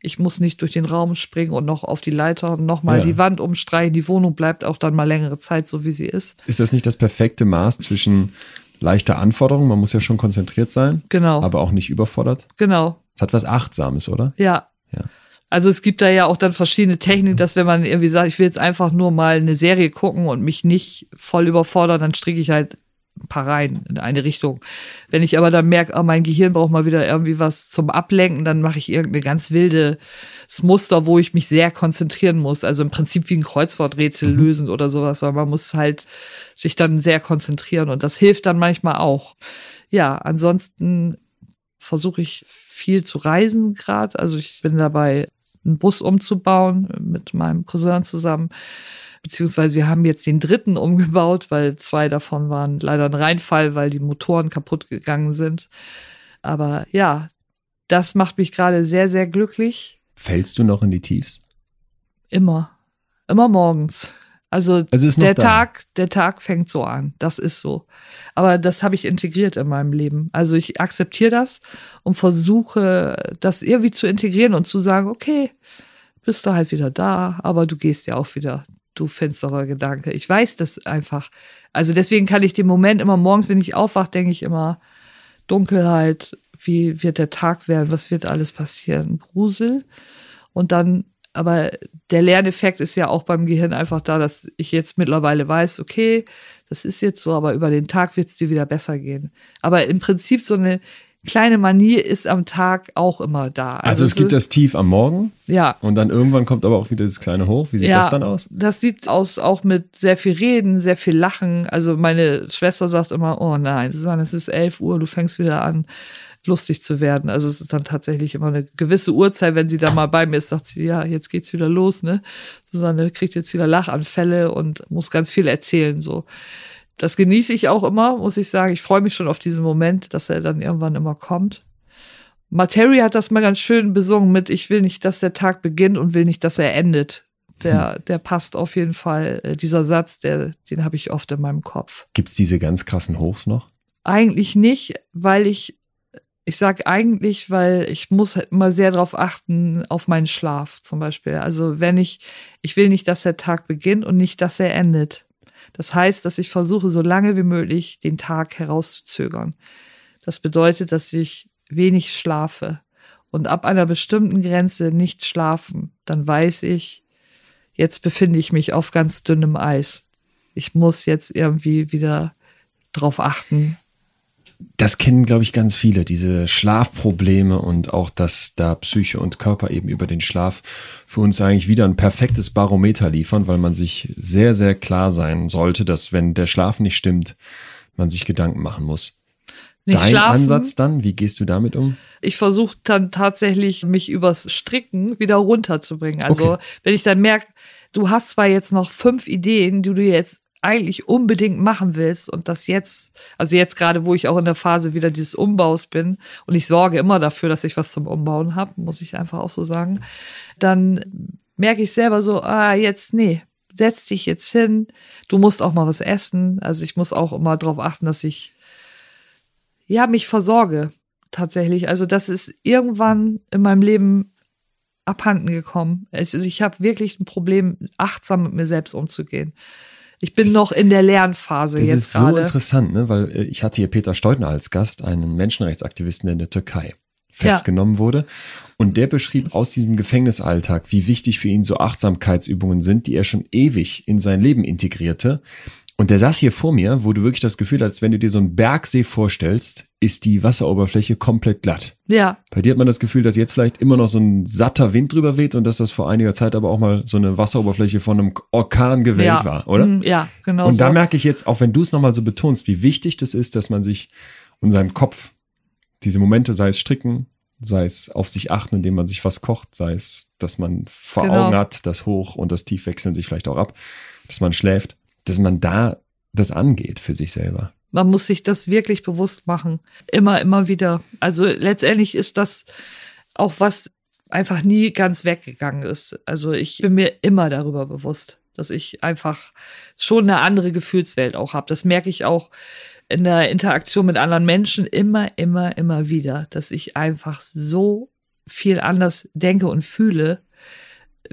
Ich muss nicht durch den Raum springen und noch auf die Leiter und nochmal ja. die Wand umstreichen. Die Wohnung bleibt auch dann mal längere Zeit so, wie sie ist. Ist das nicht das perfekte Maß zwischen leichte Anforderungen. Man muss ja schon konzentriert sein. Genau. Aber auch nicht überfordert. Genau. Es hat was Achtsames, oder? Ja. Ja. Also es gibt da ja auch dann verschiedene Techniken, dass wenn man irgendwie sagt, ich will jetzt einfach nur mal eine Serie gucken und mich nicht voll überfordern, dann stricke ich halt ein paar rein in eine Richtung. Wenn ich aber dann merke, oh, mein Gehirn braucht mal wieder irgendwie was zum Ablenken, dann mache ich irgendeine ganz wilde Muster, wo ich mich sehr konzentrieren muss. Also im Prinzip wie ein Kreuzworträtsel mhm. lösen oder sowas, weil man muss halt sich dann sehr konzentrieren und das hilft dann manchmal auch. Ja, ansonsten versuche ich viel zu reisen gerade. Also ich bin dabei, einen Bus umzubauen mit meinem Cousin zusammen beziehungsweise wir haben jetzt den dritten umgebaut, weil zwei davon waren leider ein Reinfall, weil die Motoren kaputt gegangen sind. Aber ja, das macht mich gerade sehr, sehr glücklich. Fällst du noch in die Tiefs? Immer. Immer morgens. Also, also der da. Tag, der Tag fängt so an. Das ist so. Aber das habe ich integriert in meinem Leben. Also ich akzeptiere das und versuche, das irgendwie zu integrieren und zu sagen, okay, bist du halt wieder da, aber du gehst ja auch wieder du finsterer Gedanke. Ich weiß das einfach. Also deswegen kann ich den Moment immer morgens, wenn ich aufwache, denke ich immer, Dunkelheit, wie wird der Tag werden, was wird alles passieren, Grusel. Und dann, aber der Lerneffekt ist ja auch beim Gehirn einfach da, dass ich jetzt mittlerweile weiß, okay, das ist jetzt so, aber über den Tag wird es dir wieder besser gehen. Aber im Prinzip so eine kleine Manie ist am Tag auch immer da. Also, also es gibt das Tief am Morgen. Ja. Und dann irgendwann kommt aber auch wieder das kleine Hoch. Wie sieht ja, das dann aus? Das sieht aus auch mit sehr viel Reden, sehr viel Lachen. Also meine Schwester sagt immer, oh nein, Susanne, es ist 11 Uhr, du fängst wieder an lustig zu werden. Also es ist dann tatsächlich immer eine gewisse Uhrzeit, wenn sie da mal bei mir ist, sagt sie, ja, jetzt geht's wieder los, ne? Susanne kriegt jetzt wieder Lachanfälle und muss ganz viel erzählen, so das genieße ich auch immer, muss ich sagen. Ich freue mich schon auf diesen Moment, dass er dann irgendwann immer kommt. Materi hat das mal ganz schön besungen mit Ich will nicht, dass der Tag beginnt und will nicht, dass er endet. Der, hm. der passt auf jeden Fall. Äh, dieser Satz, der, den habe ich oft in meinem Kopf. Gibt's diese ganz krassen Hochs noch? Eigentlich nicht, weil ich, ich sag eigentlich, weil ich muss halt immer sehr darauf achten, auf meinen Schlaf zum Beispiel. Also wenn ich, ich will nicht, dass der Tag beginnt und nicht, dass er endet. Das heißt, dass ich versuche, so lange wie möglich den Tag herauszuzögern. Das bedeutet, dass ich wenig schlafe und ab einer bestimmten Grenze nicht schlafen, dann weiß ich, jetzt befinde ich mich auf ganz dünnem Eis. Ich muss jetzt irgendwie wieder drauf achten, das kennen, glaube ich, ganz viele, diese Schlafprobleme und auch, dass da Psyche und Körper eben über den Schlaf für uns eigentlich wieder ein perfektes Barometer liefern, weil man sich sehr, sehr klar sein sollte, dass wenn der Schlaf nicht stimmt, man sich Gedanken machen muss. Nicht dein schlafen. Ansatz dann? Wie gehst du damit um? Ich versuche dann tatsächlich, mich übers Stricken wieder runterzubringen. Also Okay. wenn ich dann merke, du hast zwar jetzt noch fünf Ideen, die du jetzt eigentlich unbedingt machen willst und das jetzt, also jetzt gerade, wo ich auch in der Phase wieder dieses Umbaus bin und ich sorge immer dafür, dass ich was zum Umbauen habe, muss ich einfach auch so sagen, dann merke ich selber so, ah, jetzt, nee, setz dich jetzt hin, du musst auch mal was essen. Also ich muss auch immer darauf achten, dass ich ja mich versorge tatsächlich. Also das ist irgendwann in meinem Leben abhanden gekommen. Ist, ich habe wirklich ein Problem, achtsam mit mir selbst umzugehen. Ich bin Das- noch in der Lernphase Das jetzt ist so gerade. interessant, ne? weil äh, ich hatte hier Peter Steutner als Gast, einen Menschenrechtsaktivisten, der in der Türkei festgenommen wurde. Und der beschrieb aus diesem Gefängnisalltag, wie wichtig für ihn so Achtsamkeitsübungen sind, die er schon ewig in sein Leben integrierte. Und der saß hier vor mir, wo du wirklich das Gefühl hast, wenn du dir so einen Bergsee vorstellst, ist die Wasseroberfläche komplett glatt. Ja, Bei dir hat man das Gefühl, dass jetzt vielleicht immer noch so ein satter Wind drüber weht und dass das vor einiger Zeit aber auch mal so eine Wasseroberfläche von einem Orkan gewellt ja. war, oder? Mm, Ja, genau. Und so. da merke ich jetzt, auch wenn du es nochmal so betonst, wie wichtig das ist, dass man sich in seinem Kopf diese Momente, sei es stricken, sei es auf sich achten, indem man sich was kocht, sei es, dass man vor Genau. Augen hat, das Hoch und das Tief wechseln sich vielleicht auch ab, dass man schläft, dass man da das angeht für sich selber. Man muss sich das wirklich bewusst machen. Immer, immer wieder. Also letztendlich ist das auch was einfach nie ganz weggegangen ist. Also ich bin mir immer darüber bewusst, dass ich einfach schon eine andere Gefühlswelt auch habe. Das merke ich auch in der Interaktion mit anderen Menschen immer, immer, immer wieder, dass ich einfach so viel anders denke und fühle,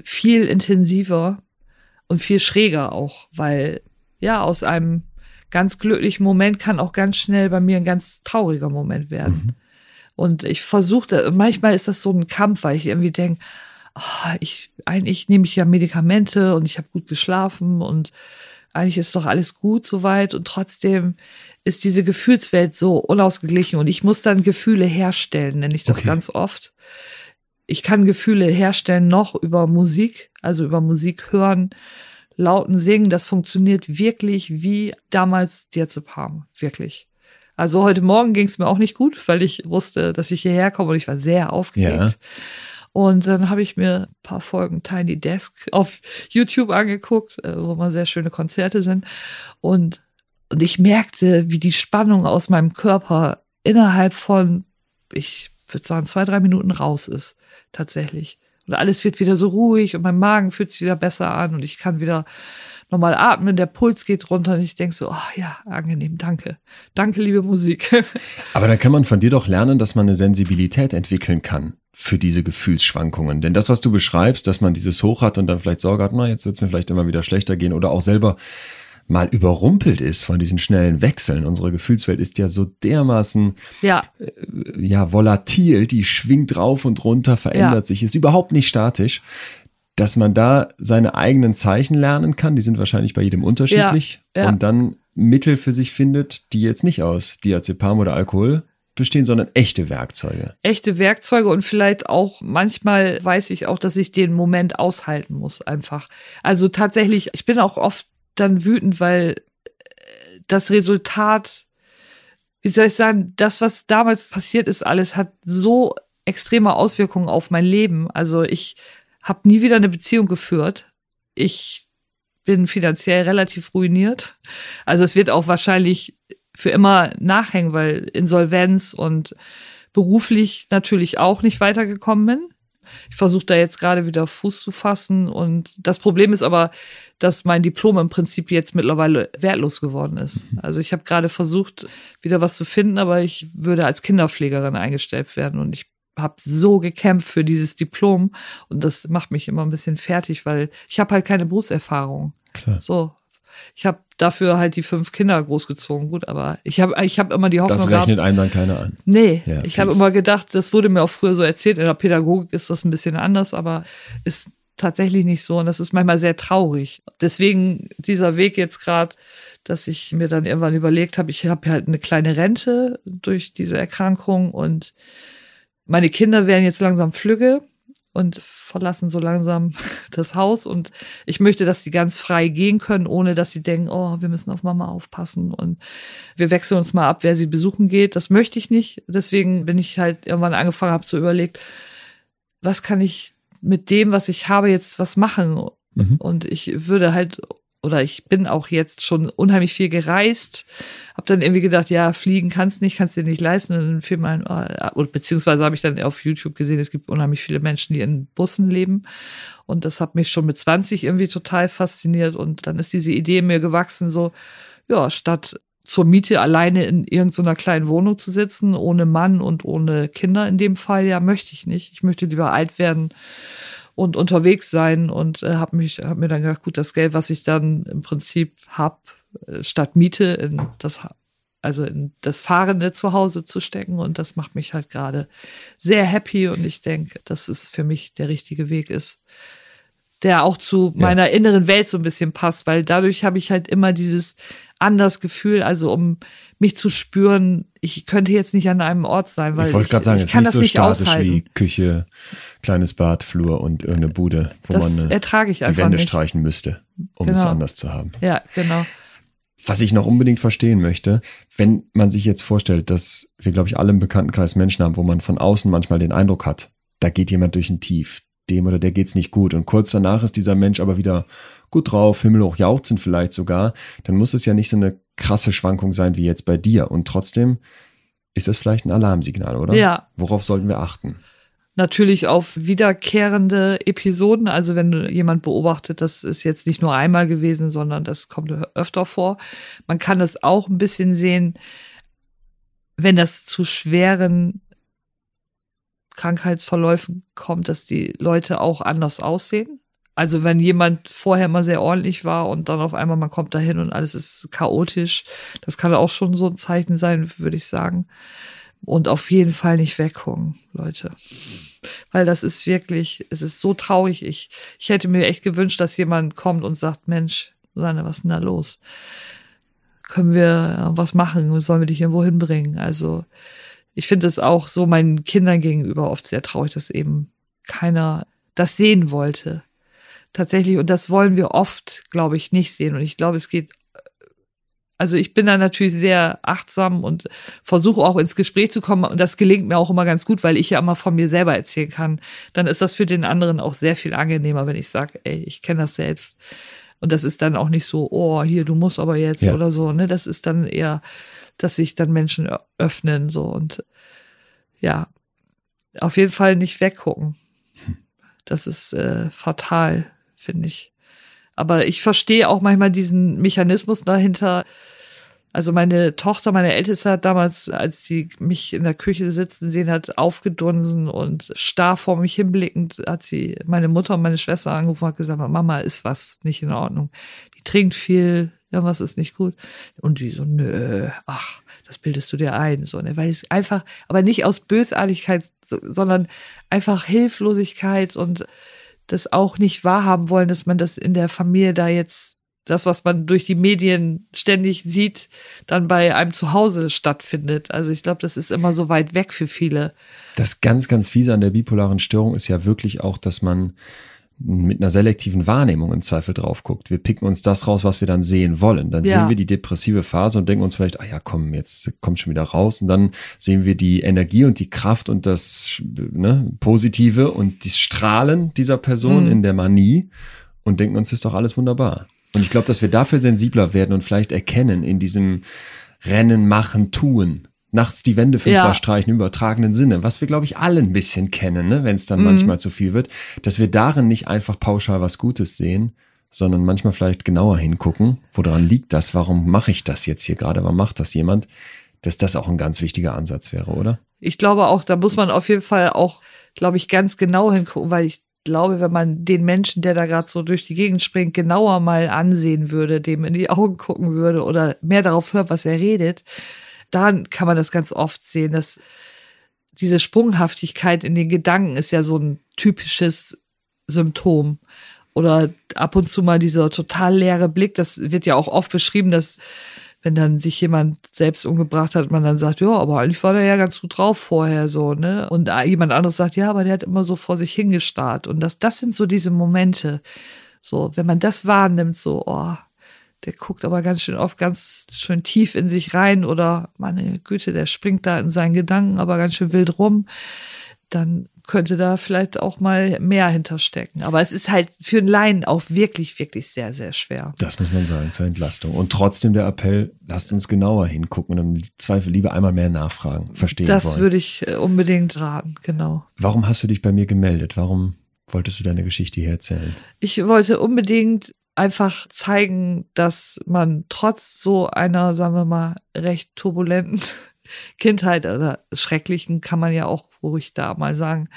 viel intensiver und viel schräger auch, weil ja, aus einem ganz glücklichen Moment kann auch ganz schnell bei mir ein ganz trauriger Moment werden. Mhm. Und ich versuche, manchmal ist das so ein Kampf, weil ich irgendwie denke, oh, ich, eigentlich nehme ich ja Medikamente und ich habe gut geschlafen und eigentlich ist doch alles gut soweit und trotzdem ist diese Gefühlswelt so unausgeglichen und ich muss dann Gefühle herstellen, nenne ich das Okay. ganz oft. Ich kann Gefühle herstellen noch über Musik, also über Musik hören, lauten Singen. Das funktioniert wirklich wie damals Diazepam, wirklich. Also heute Morgen ging es mir auch nicht gut, weil ich wusste, dass ich hierher komme und ich war sehr aufgeregt. Ja. Und dann habe ich mir ein paar Folgen Tiny Desk auf YouTube angeguckt, äh, wo mal sehr schöne Konzerte sind. Und, und ich merkte, wie die Spannung aus meinem Körper innerhalb von, ich würde sagen, zwei, drei Minuten raus ist, tatsächlich. Und alles wird wieder so ruhig und mein Magen fühlt sich wieder besser an und ich kann wieder normal atmen, der Puls geht runter und ich denke so, ach ja, angenehm, danke. Danke, liebe Musik. Aber dann kann man von dir doch lernen, dass man eine Sensibilität entwickeln kann für diese Gefühlsschwankungen. Denn das, was du beschreibst, dass man dieses Hoch hat und dann vielleicht Sorge hat, na, jetzt wird es mir vielleicht immer wieder schlechter gehen oder auch selber mal überrumpelt ist von diesen schnellen Wechseln. Unsere Gefühlswelt ist ja so dermaßen ja, ja volatil, die schwingt rauf und runter, verändert Ja. sich, ist überhaupt nicht statisch, dass man da seine eigenen Zeichen lernen kann, die sind wahrscheinlich bei jedem unterschiedlich Ja, ja. und dann Mittel für sich findet, die jetzt nicht aus Diazepam oder Alkohol bestehen, sondern echte Werkzeuge. echte Werkzeuge und vielleicht auch manchmal weiß ich auch, dass ich den Moment aushalten muss einfach. Also tatsächlich, ich bin auch oft dann wütend, weil äh, das Resultat, wie soll ich sagen, das, was damals passiert ist, alles hat so extreme Auswirkungen auf mein Leben. Also ich habe nie wieder eine Beziehung geführt. Ich bin finanziell relativ ruiniert. Also es wird auch wahrscheinlich für immer nachhängen, weil Insolvenz und beruflich natürlich auch nicht weitergekommen bin. Ich versuche da jetzt gerade wieder Fuß zu fassen und das Problem ist aber, dass mein Diplom im Prinzip jetzt mittlerweile wertlos geworden ist. Also ich habe gerade versucht, wieder was zu finden, aber ich würde als Kinderpflegerin eingestellt werden und ich habe so gekämpft für dieses Diplom und das macht mich immer ein bisschen fertig, weil ich habe halt keine Berufserfahrung. Klar. So, ich habe dafür halt die fünf Kinder großgezogen, gut, aber ich habe ich hab immer die Hoffnung Das gehabt, rechnet einem dann keiner an. Nee, Ja, ich habe immer gedacht, das wurde mir auch früher so erzählt, in der Pädagogik ist das ein bisschen anders, aber ist tatsächlich nicht so und das ist manchmal sehr traurig. Deswegen dieser Weg jetzt gerade, dass ich mir dann irgendwann überlegt habe, ich habe halt eine kleine Rente durch diese Erkrankung und meine Kinder werden jetzt langsam flügge und verlassen so langsam das Haus. Und ich möchte, dass sie ganz frei gehen können, ohne dass sie denken, oh, wir müssen auf Mama aufpassen und wir wechseln uns mal ab, wer sie besuchen geht. Das möchte ich nicht. Deswegen bin ich halt irgendwann angefangen, habe zu überlegt, was kann ich mit dem, was ich habe, jetzt was machen? Mhm. Und ich würde halt oder ich bin auch jetzt schon unheimlich viel gereist, habe dann irgendwie gedacht, ja, fliegen kannst nicht, kannst dir nicht leisten. Und dann fiel mein, äh, beziehungsweise habe ich dann auf YouTube gesehen, es gibt unheimlich viele Menschen, die in Bussen leben. Und das hat mich schon mit 20 irgendwie total fasziniert. Und dann ist diese Idee mir gewachsen, so, ja, statt zur Miete alleine in irgendeiner kleinen Wohnung zu sitzen, ohne Mann und ohne Kinder in dem Fall, ja, möchte ich nicht. Ich möchte lieber alt werden und unterwegs sein und äh, habe mich hab mir dann gedacht, gut, das Geld, was ich dann im Prinzip hab, äh, statt Miete in das also in das Fahrende zu Hause zu stecken und das macht mich halt gerade sehr happy und ich denke, dass es für mich der richtige Weg ist, der auch zu ja. meiner inneren Welt so ein bisschen passt, weil dadurch habe ich halt immer dieses anders Gefühl, also um mich zu spüren, ich könnte jetzt nicht an einem Ort sein, weil ich, gerade sagen, ich kann das so nicht aushalten. wie Küche, kleines Bad, Flur und irgendeine Bude, wo das man ertrage ich die Wände nicht. streichen müsste, um genau. es anders zu haben. Ja, genau. Was ich noch unbedingt verstehen möchte, wenn man sich jetzt vorstellt, dass wir, glaube ich, alle im Bekanntenkreis Menschen haben, wo man von außen manchmal den Eindruck hat, da geht jemand durch ein Tief, dem oder der geht's nicht gut und kurz danach ist dieser Mensch aber wieder gut drauf, himmelhoch jauchzen vielleicht sogar, dann muss es ja nicht so eine krasse Schwankung sein wie jetzt bei dir. Und trotzdem ist das vielleicht ein Alarmsignal, oder? Ja. Worauf sollten wir achten? Natürlich auf wiederkehrende Episoden. Also wenn jemand beobachtet, das ist jetzt nicht nur einmal gewesen, sondern das kommt öfter vor. Man kann es auch ein bisschen sehen, wenn das zu schweren Krankheitsverläufen kommt, dass die Leute auch anders aussehen. Also wenn jemand vorher mal sehr ordentlich war und dann auf einmal man kommt dahin und alles ist chaotisch, das kann auch schon so ein Zeichen sein, würde ich sagen. Und auf jeden Fall nicht weggucken, Leute. Weil das ist wirklich, es ist so traurig. Ich, ich hätte mir echt gewünscht, dass jemand kommt und sagt, Mensch, Susanne, was ist denn da los? Können wir was machen? Sollen wir dich irgendwo hinbringen? Also, ich finde es auch so meinen Kindern gegenüber oft sehr traurig, dass eben keiner das sehen wollte tatsächlich, und das wollen wir oft, glaube ich, nicht sehen. Und ich glaube, es geht also ich bin da natürlich sehr achtsam und versuche auch ins Gespräch zu kommen. Und das gelingt mir auch immer ganz gut, weil ich ja immer von mir selber erzählen kann. Dann ist das für den anderen auch sehr viel angenehmer, wenn ich sage, ey, ich kenne das selbst. Und das ist dann auch nicht so, oh, hier, du musst aber jetzt ja. oder so. Ne? Das ist dann eher, dass sich dann Menschen öffnen so und ja, auf jeden Fall nicht weggucken. Das ist äh, fatal finde ich. Aber ich verstehe auch manchmal diesen Mechanismus dahinter. Also meine Tochter, meine Älteste hat damals, als sie mich in der Küche sitzen sehen hat, aufgedunsen und starr vor mich hinblickend, hat sie meine Mutter und meine Schwester angerufen und hat gesagt, Mama, ist was nicht in Ordnung. Die trinkt viel, irgendwas ist nicht gut. Und sie so, nö, ach, das bildest du dir ein, so, ne, weil es einfach, aber nicht aus Bösartigkeit, sondern einfach Hilflosigkeit und das auch nicht wahrhaben wollen, dass man das in der Familie da jetzt das, was man durch die Medien ständig sieht, dann bei einem zu Hause stattfindet. Also ich glaube, das ist immer so weit weg für viele. Das ganz, ganz fiese an der bipolaren Störung ist ja wirklich auch, dass man mit einer selektiven Wahrnehmung im Zweifel drauf guckt. Wir picken uns das raus, was wir dann sehen wollen. Dann ja. sehen wir die depressive Phase und denken uns vielleicht, ah ja, komm, jetzt kommt schon wieder raus. Und dann sehen wir die Energie und die Kraft und das ne, Positive und die Strahlen dieser Person mhm. in der Manie und denken uns, ist doch alles wunderbar. Und ich glaube, dass wir dafür sensibler werden und vielleicht erkennen in diesem Rennen, Machen, Tun, nachts die Wände fünfmal ja. streichen im übertragenen Sinne, was wir, glaube ich, alle ein bisschen kennen, ne? wenn es dann mhm. manchmal zu viel wird, dass wir darin nicht einfach pauschal was Gutes sehen, sondern manchmal vielleicht genauer hingucken, woran liegt das, warum mache ich das jetzt hier gerade, warum macht das jemand, dass das auch ein ganz wichtiger Ansatz wäre, oder? Ich glaube auch, da muss man auf jeden Fall auch, glaube ich, ganz genau hingucken, weil ich glaube, wenn man den Menschen, der da gerade so durch die Gegend springt, genauer mal ansehen würde, dem in die Augen gucken würde oder mehr darauf hört, was er redet, daran kann man das ganz oft sehen, dass diese Sprunghaftigkeit in den Gedanken ist ja so ein typisches Symptom. Oder ab und zu mal dieser total leere Blick, das wird ja auch oft beschrieben, dass wenn dann sich jemand selbst umgebracht hat, man dann sagt, ja, aber eigentlich war der ja ganz gut drauf vorher so, ne? Und jemand anderes sagt, ja, aber der hat immer so vor sich hingestarrt. Und das, das sind so diese Momente. So, wenn man das wahrnimmt, so, oh, der guckt aber ganz schön oft ganz schön tief in sich rein oder meine Güte, der springt da in seinen Gedanken aber ganz schön wild rum, dann könnte da vielleicht auch mal mehr hinterstecken. Aber es ist halt für einen Laien auch wirklich, wirklich sehr, sehr schwer. Das muss man sagen, zur Entlastung. Und trotzdem der Appell, lasst uns genauer hingucken und im Zweifel lieber einmal mehr nachfragen, verstehen Das wollen. würde ich äh, unbedingt raten, genau. Warum hast du dich bei mir gemeldet? Warum wolltest du deine Geschichte hier erzählen? Ich wollte unbedingt einfach zeigen, dass man trotz so einer, sagen wir mal, recht turbulenten Kindheit oder schrecklichen, kann man ja auch ruhig da mal sagen,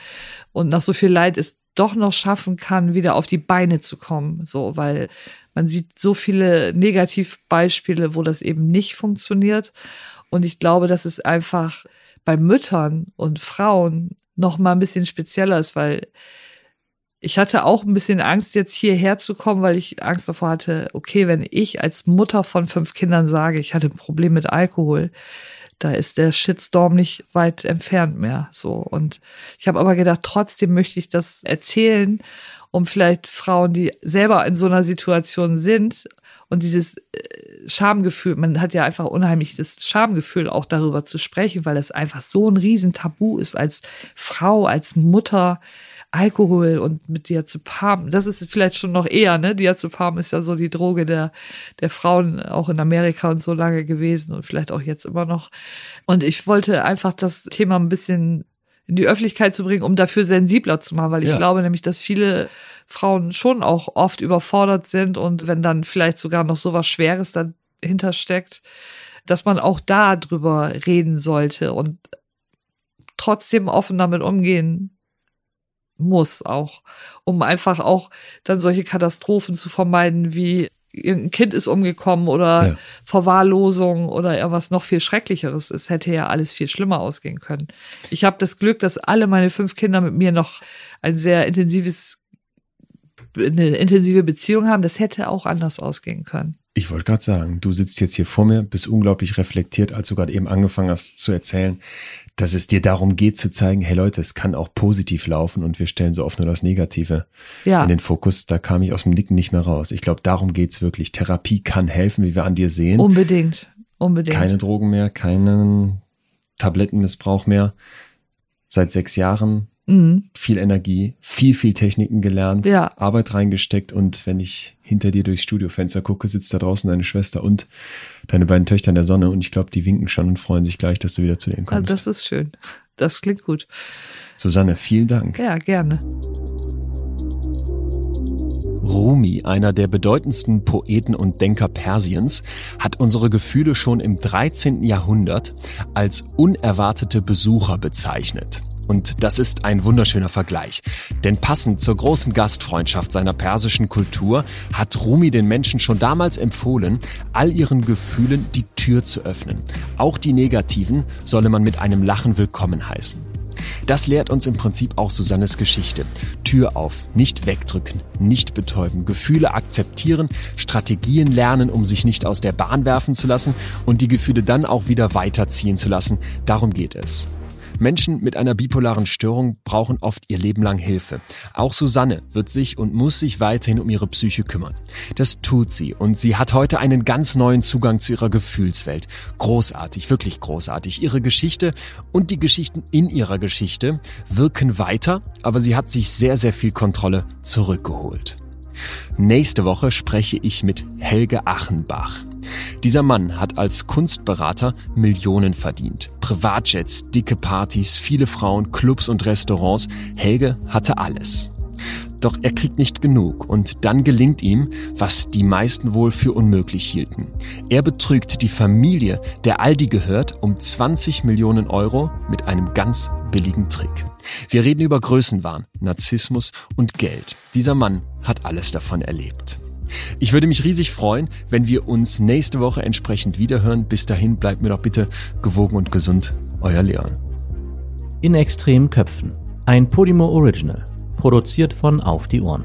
und nach so viel Leid es doch noch schaffen kann, wieder auf die Beine zu kommen. So, weil man sieht so viele Negativbeispiele, wo das eben nicht funktioniert. Und ich glaube, dass es einfach bei Müttern und Frauen noch mal ein bisschen spezieller ist, weil ich hatte auch ein bisschen Angst, jetzt hierher zu kommen, weil ich Angst davor hatte, okay, wenn ich als Mutter von fünf Kindern sage, ich hatte ein Problem mit Alkohol, da ist der Shitstorm nicht weit entfernt mehr. So. Und ich habe aber gedacht, trotzdem möchte ich das erzählen, um vielleicht Frauen, die selber in so einer Situation sind und dieses äh, Schamgefühl, man hat ja einfach unheimlich das Schamgefühl, auch darüber zu sprechen, weil es einfach so ein Riesentabu ist als Frau, als Mutter Alkohol und mit Diazepam. Das ist vielleicht schon noch eher, ne? Diazepam ist ja so die Droge der, der Frauen auch in Amerika und so lange gewesen und vielleicht auch jetzt immer noch. Und ich wollte einfach das Thema ein bisschen in die Öffentlichkeit zu bringen, um dafür sensibler zu machen, weil ich ja. glaube nämlich, dass viele Frauen schon auch oft überfordert sind und wenn dann vielleicht sogar noch so was Schweres dahinter steckt, dass man auch da drüber reden sollte und trotzdem offen damit umgehen muss auch, um einfach auch dann solche Katastrophen zu vermeiden, wie ein Kind ist umgekommen oder ja. Verwahrlosung oder irgendwas noch viel Schrecklicheres. Es hätte ja alles viel schlimmer ausgehen können. Ich habe das Glück, dass alle meine fünf Kinder mit mir noch ein sehr intensives, eine intensive Beziehung haben. Das hätte auch anders ausgehen können. Ich wollte gerade sagen, du sitzt jetzt hier vor mir, bist unglaublich reflektiert, als du gerade eben angefangen hast zu erzählen dass es dir darum geht zu zeigen, hey Leute, es kann auch positiv laufen und wir stellen so oft nur das Negative ja. in den Fokus. Da kam ich aus dem Nicken nicht mehr raus. Ich glaube, darum geht's wirklich. Therapie kann helfen, wie wir an dir sehen. Unbedingt, unbedingt. Keine Drogen mehr, keinen Tablettenmissbrauch mehr. Seit sechs Jahren mhm. viel Energie, viel, viel Techniken gelernt, ja. Arbeit reingesteckt und wenn ich hinter dir durchs Studiofenster gucke, sitzt da draußen deine Schwester und deine beiden Töchter in der Sonne und ich glaube, die winken schon und freuen sich gleich, dass du wieder zu denen ah, kommst. Ja, das ist schön. Das klingt gut. Susanne, vielen Dank. Ja, gerne. Rumi, einer der bedeutendsten Poeten und Denker Persiens, hat unsere Gefühle schon im 13. Jahrhundert als unerwartete Besucher bezeichnet. Und das ist ein wunderschöner Vergleich. Denn passend zur großen Gastfreundschaft seiner persischen Kultur hat Rumi den Menschen schon damals empfohlen, all ihren Gefühlen die Tür zu öffnen. Auch die negativen solle man mit einem Lachen willkommen heißen. Das lehrt uns im Prinzip auch Susannes Geschichte. Tür auf, nicht wegdrücken, nicht betäuben, Gefühle akzeptieren, Strategien lernen, um sich nicht aus der Bahn werfen zu lassen und die Gefühle dann auch wieder weiterziehen zu lassen. Darum geht es. Menschen mit einer bipolaren Störung brauchen oft ihr Leben lang Hilfe. Auch Susanne wird sich und muss sich weiterhin um ihre Psyche kümmern. Das tut sie und sie hat heute einen ganz neuen Zugang zu ihrer Gefühlswelt. Großartig, wirklich großartig. Ihre Geschichte und die Geschichten in ihrer Geschichte wirken weiter, aber sie hat sich sehr, sehr viel Kontrolle zurückgeholt. Nächste Woche spreche ich mit Helge Achenbach. Dieser Mann hat als Kunstberater Millionen verdient. Privatjets, dicke Partys, viele Frauen, Clubs und Restaurants. Helge hatte alles. Doch er kriegt nicht genug und dann gelingt ihm, was die meisten wohl für unmöglich hielten. Er betrügt die Familie, der Aldi gehört, um 20 Millionen Euro mit einem ganz billigen Trick. Wir reden über Größenwahn, Narzissmus und Geld. Dieser Mann hat alles davon erlebt. Ich würde mich riesig freuen, wenn wir uns nächste Woche entsprechend wiederhören. Bis dahin bleibt mir doch bitte gewogen und gesund. Euer Leon. In extremen Köpfen. Ein Podimo Original. Produziert von Auf die Ohren.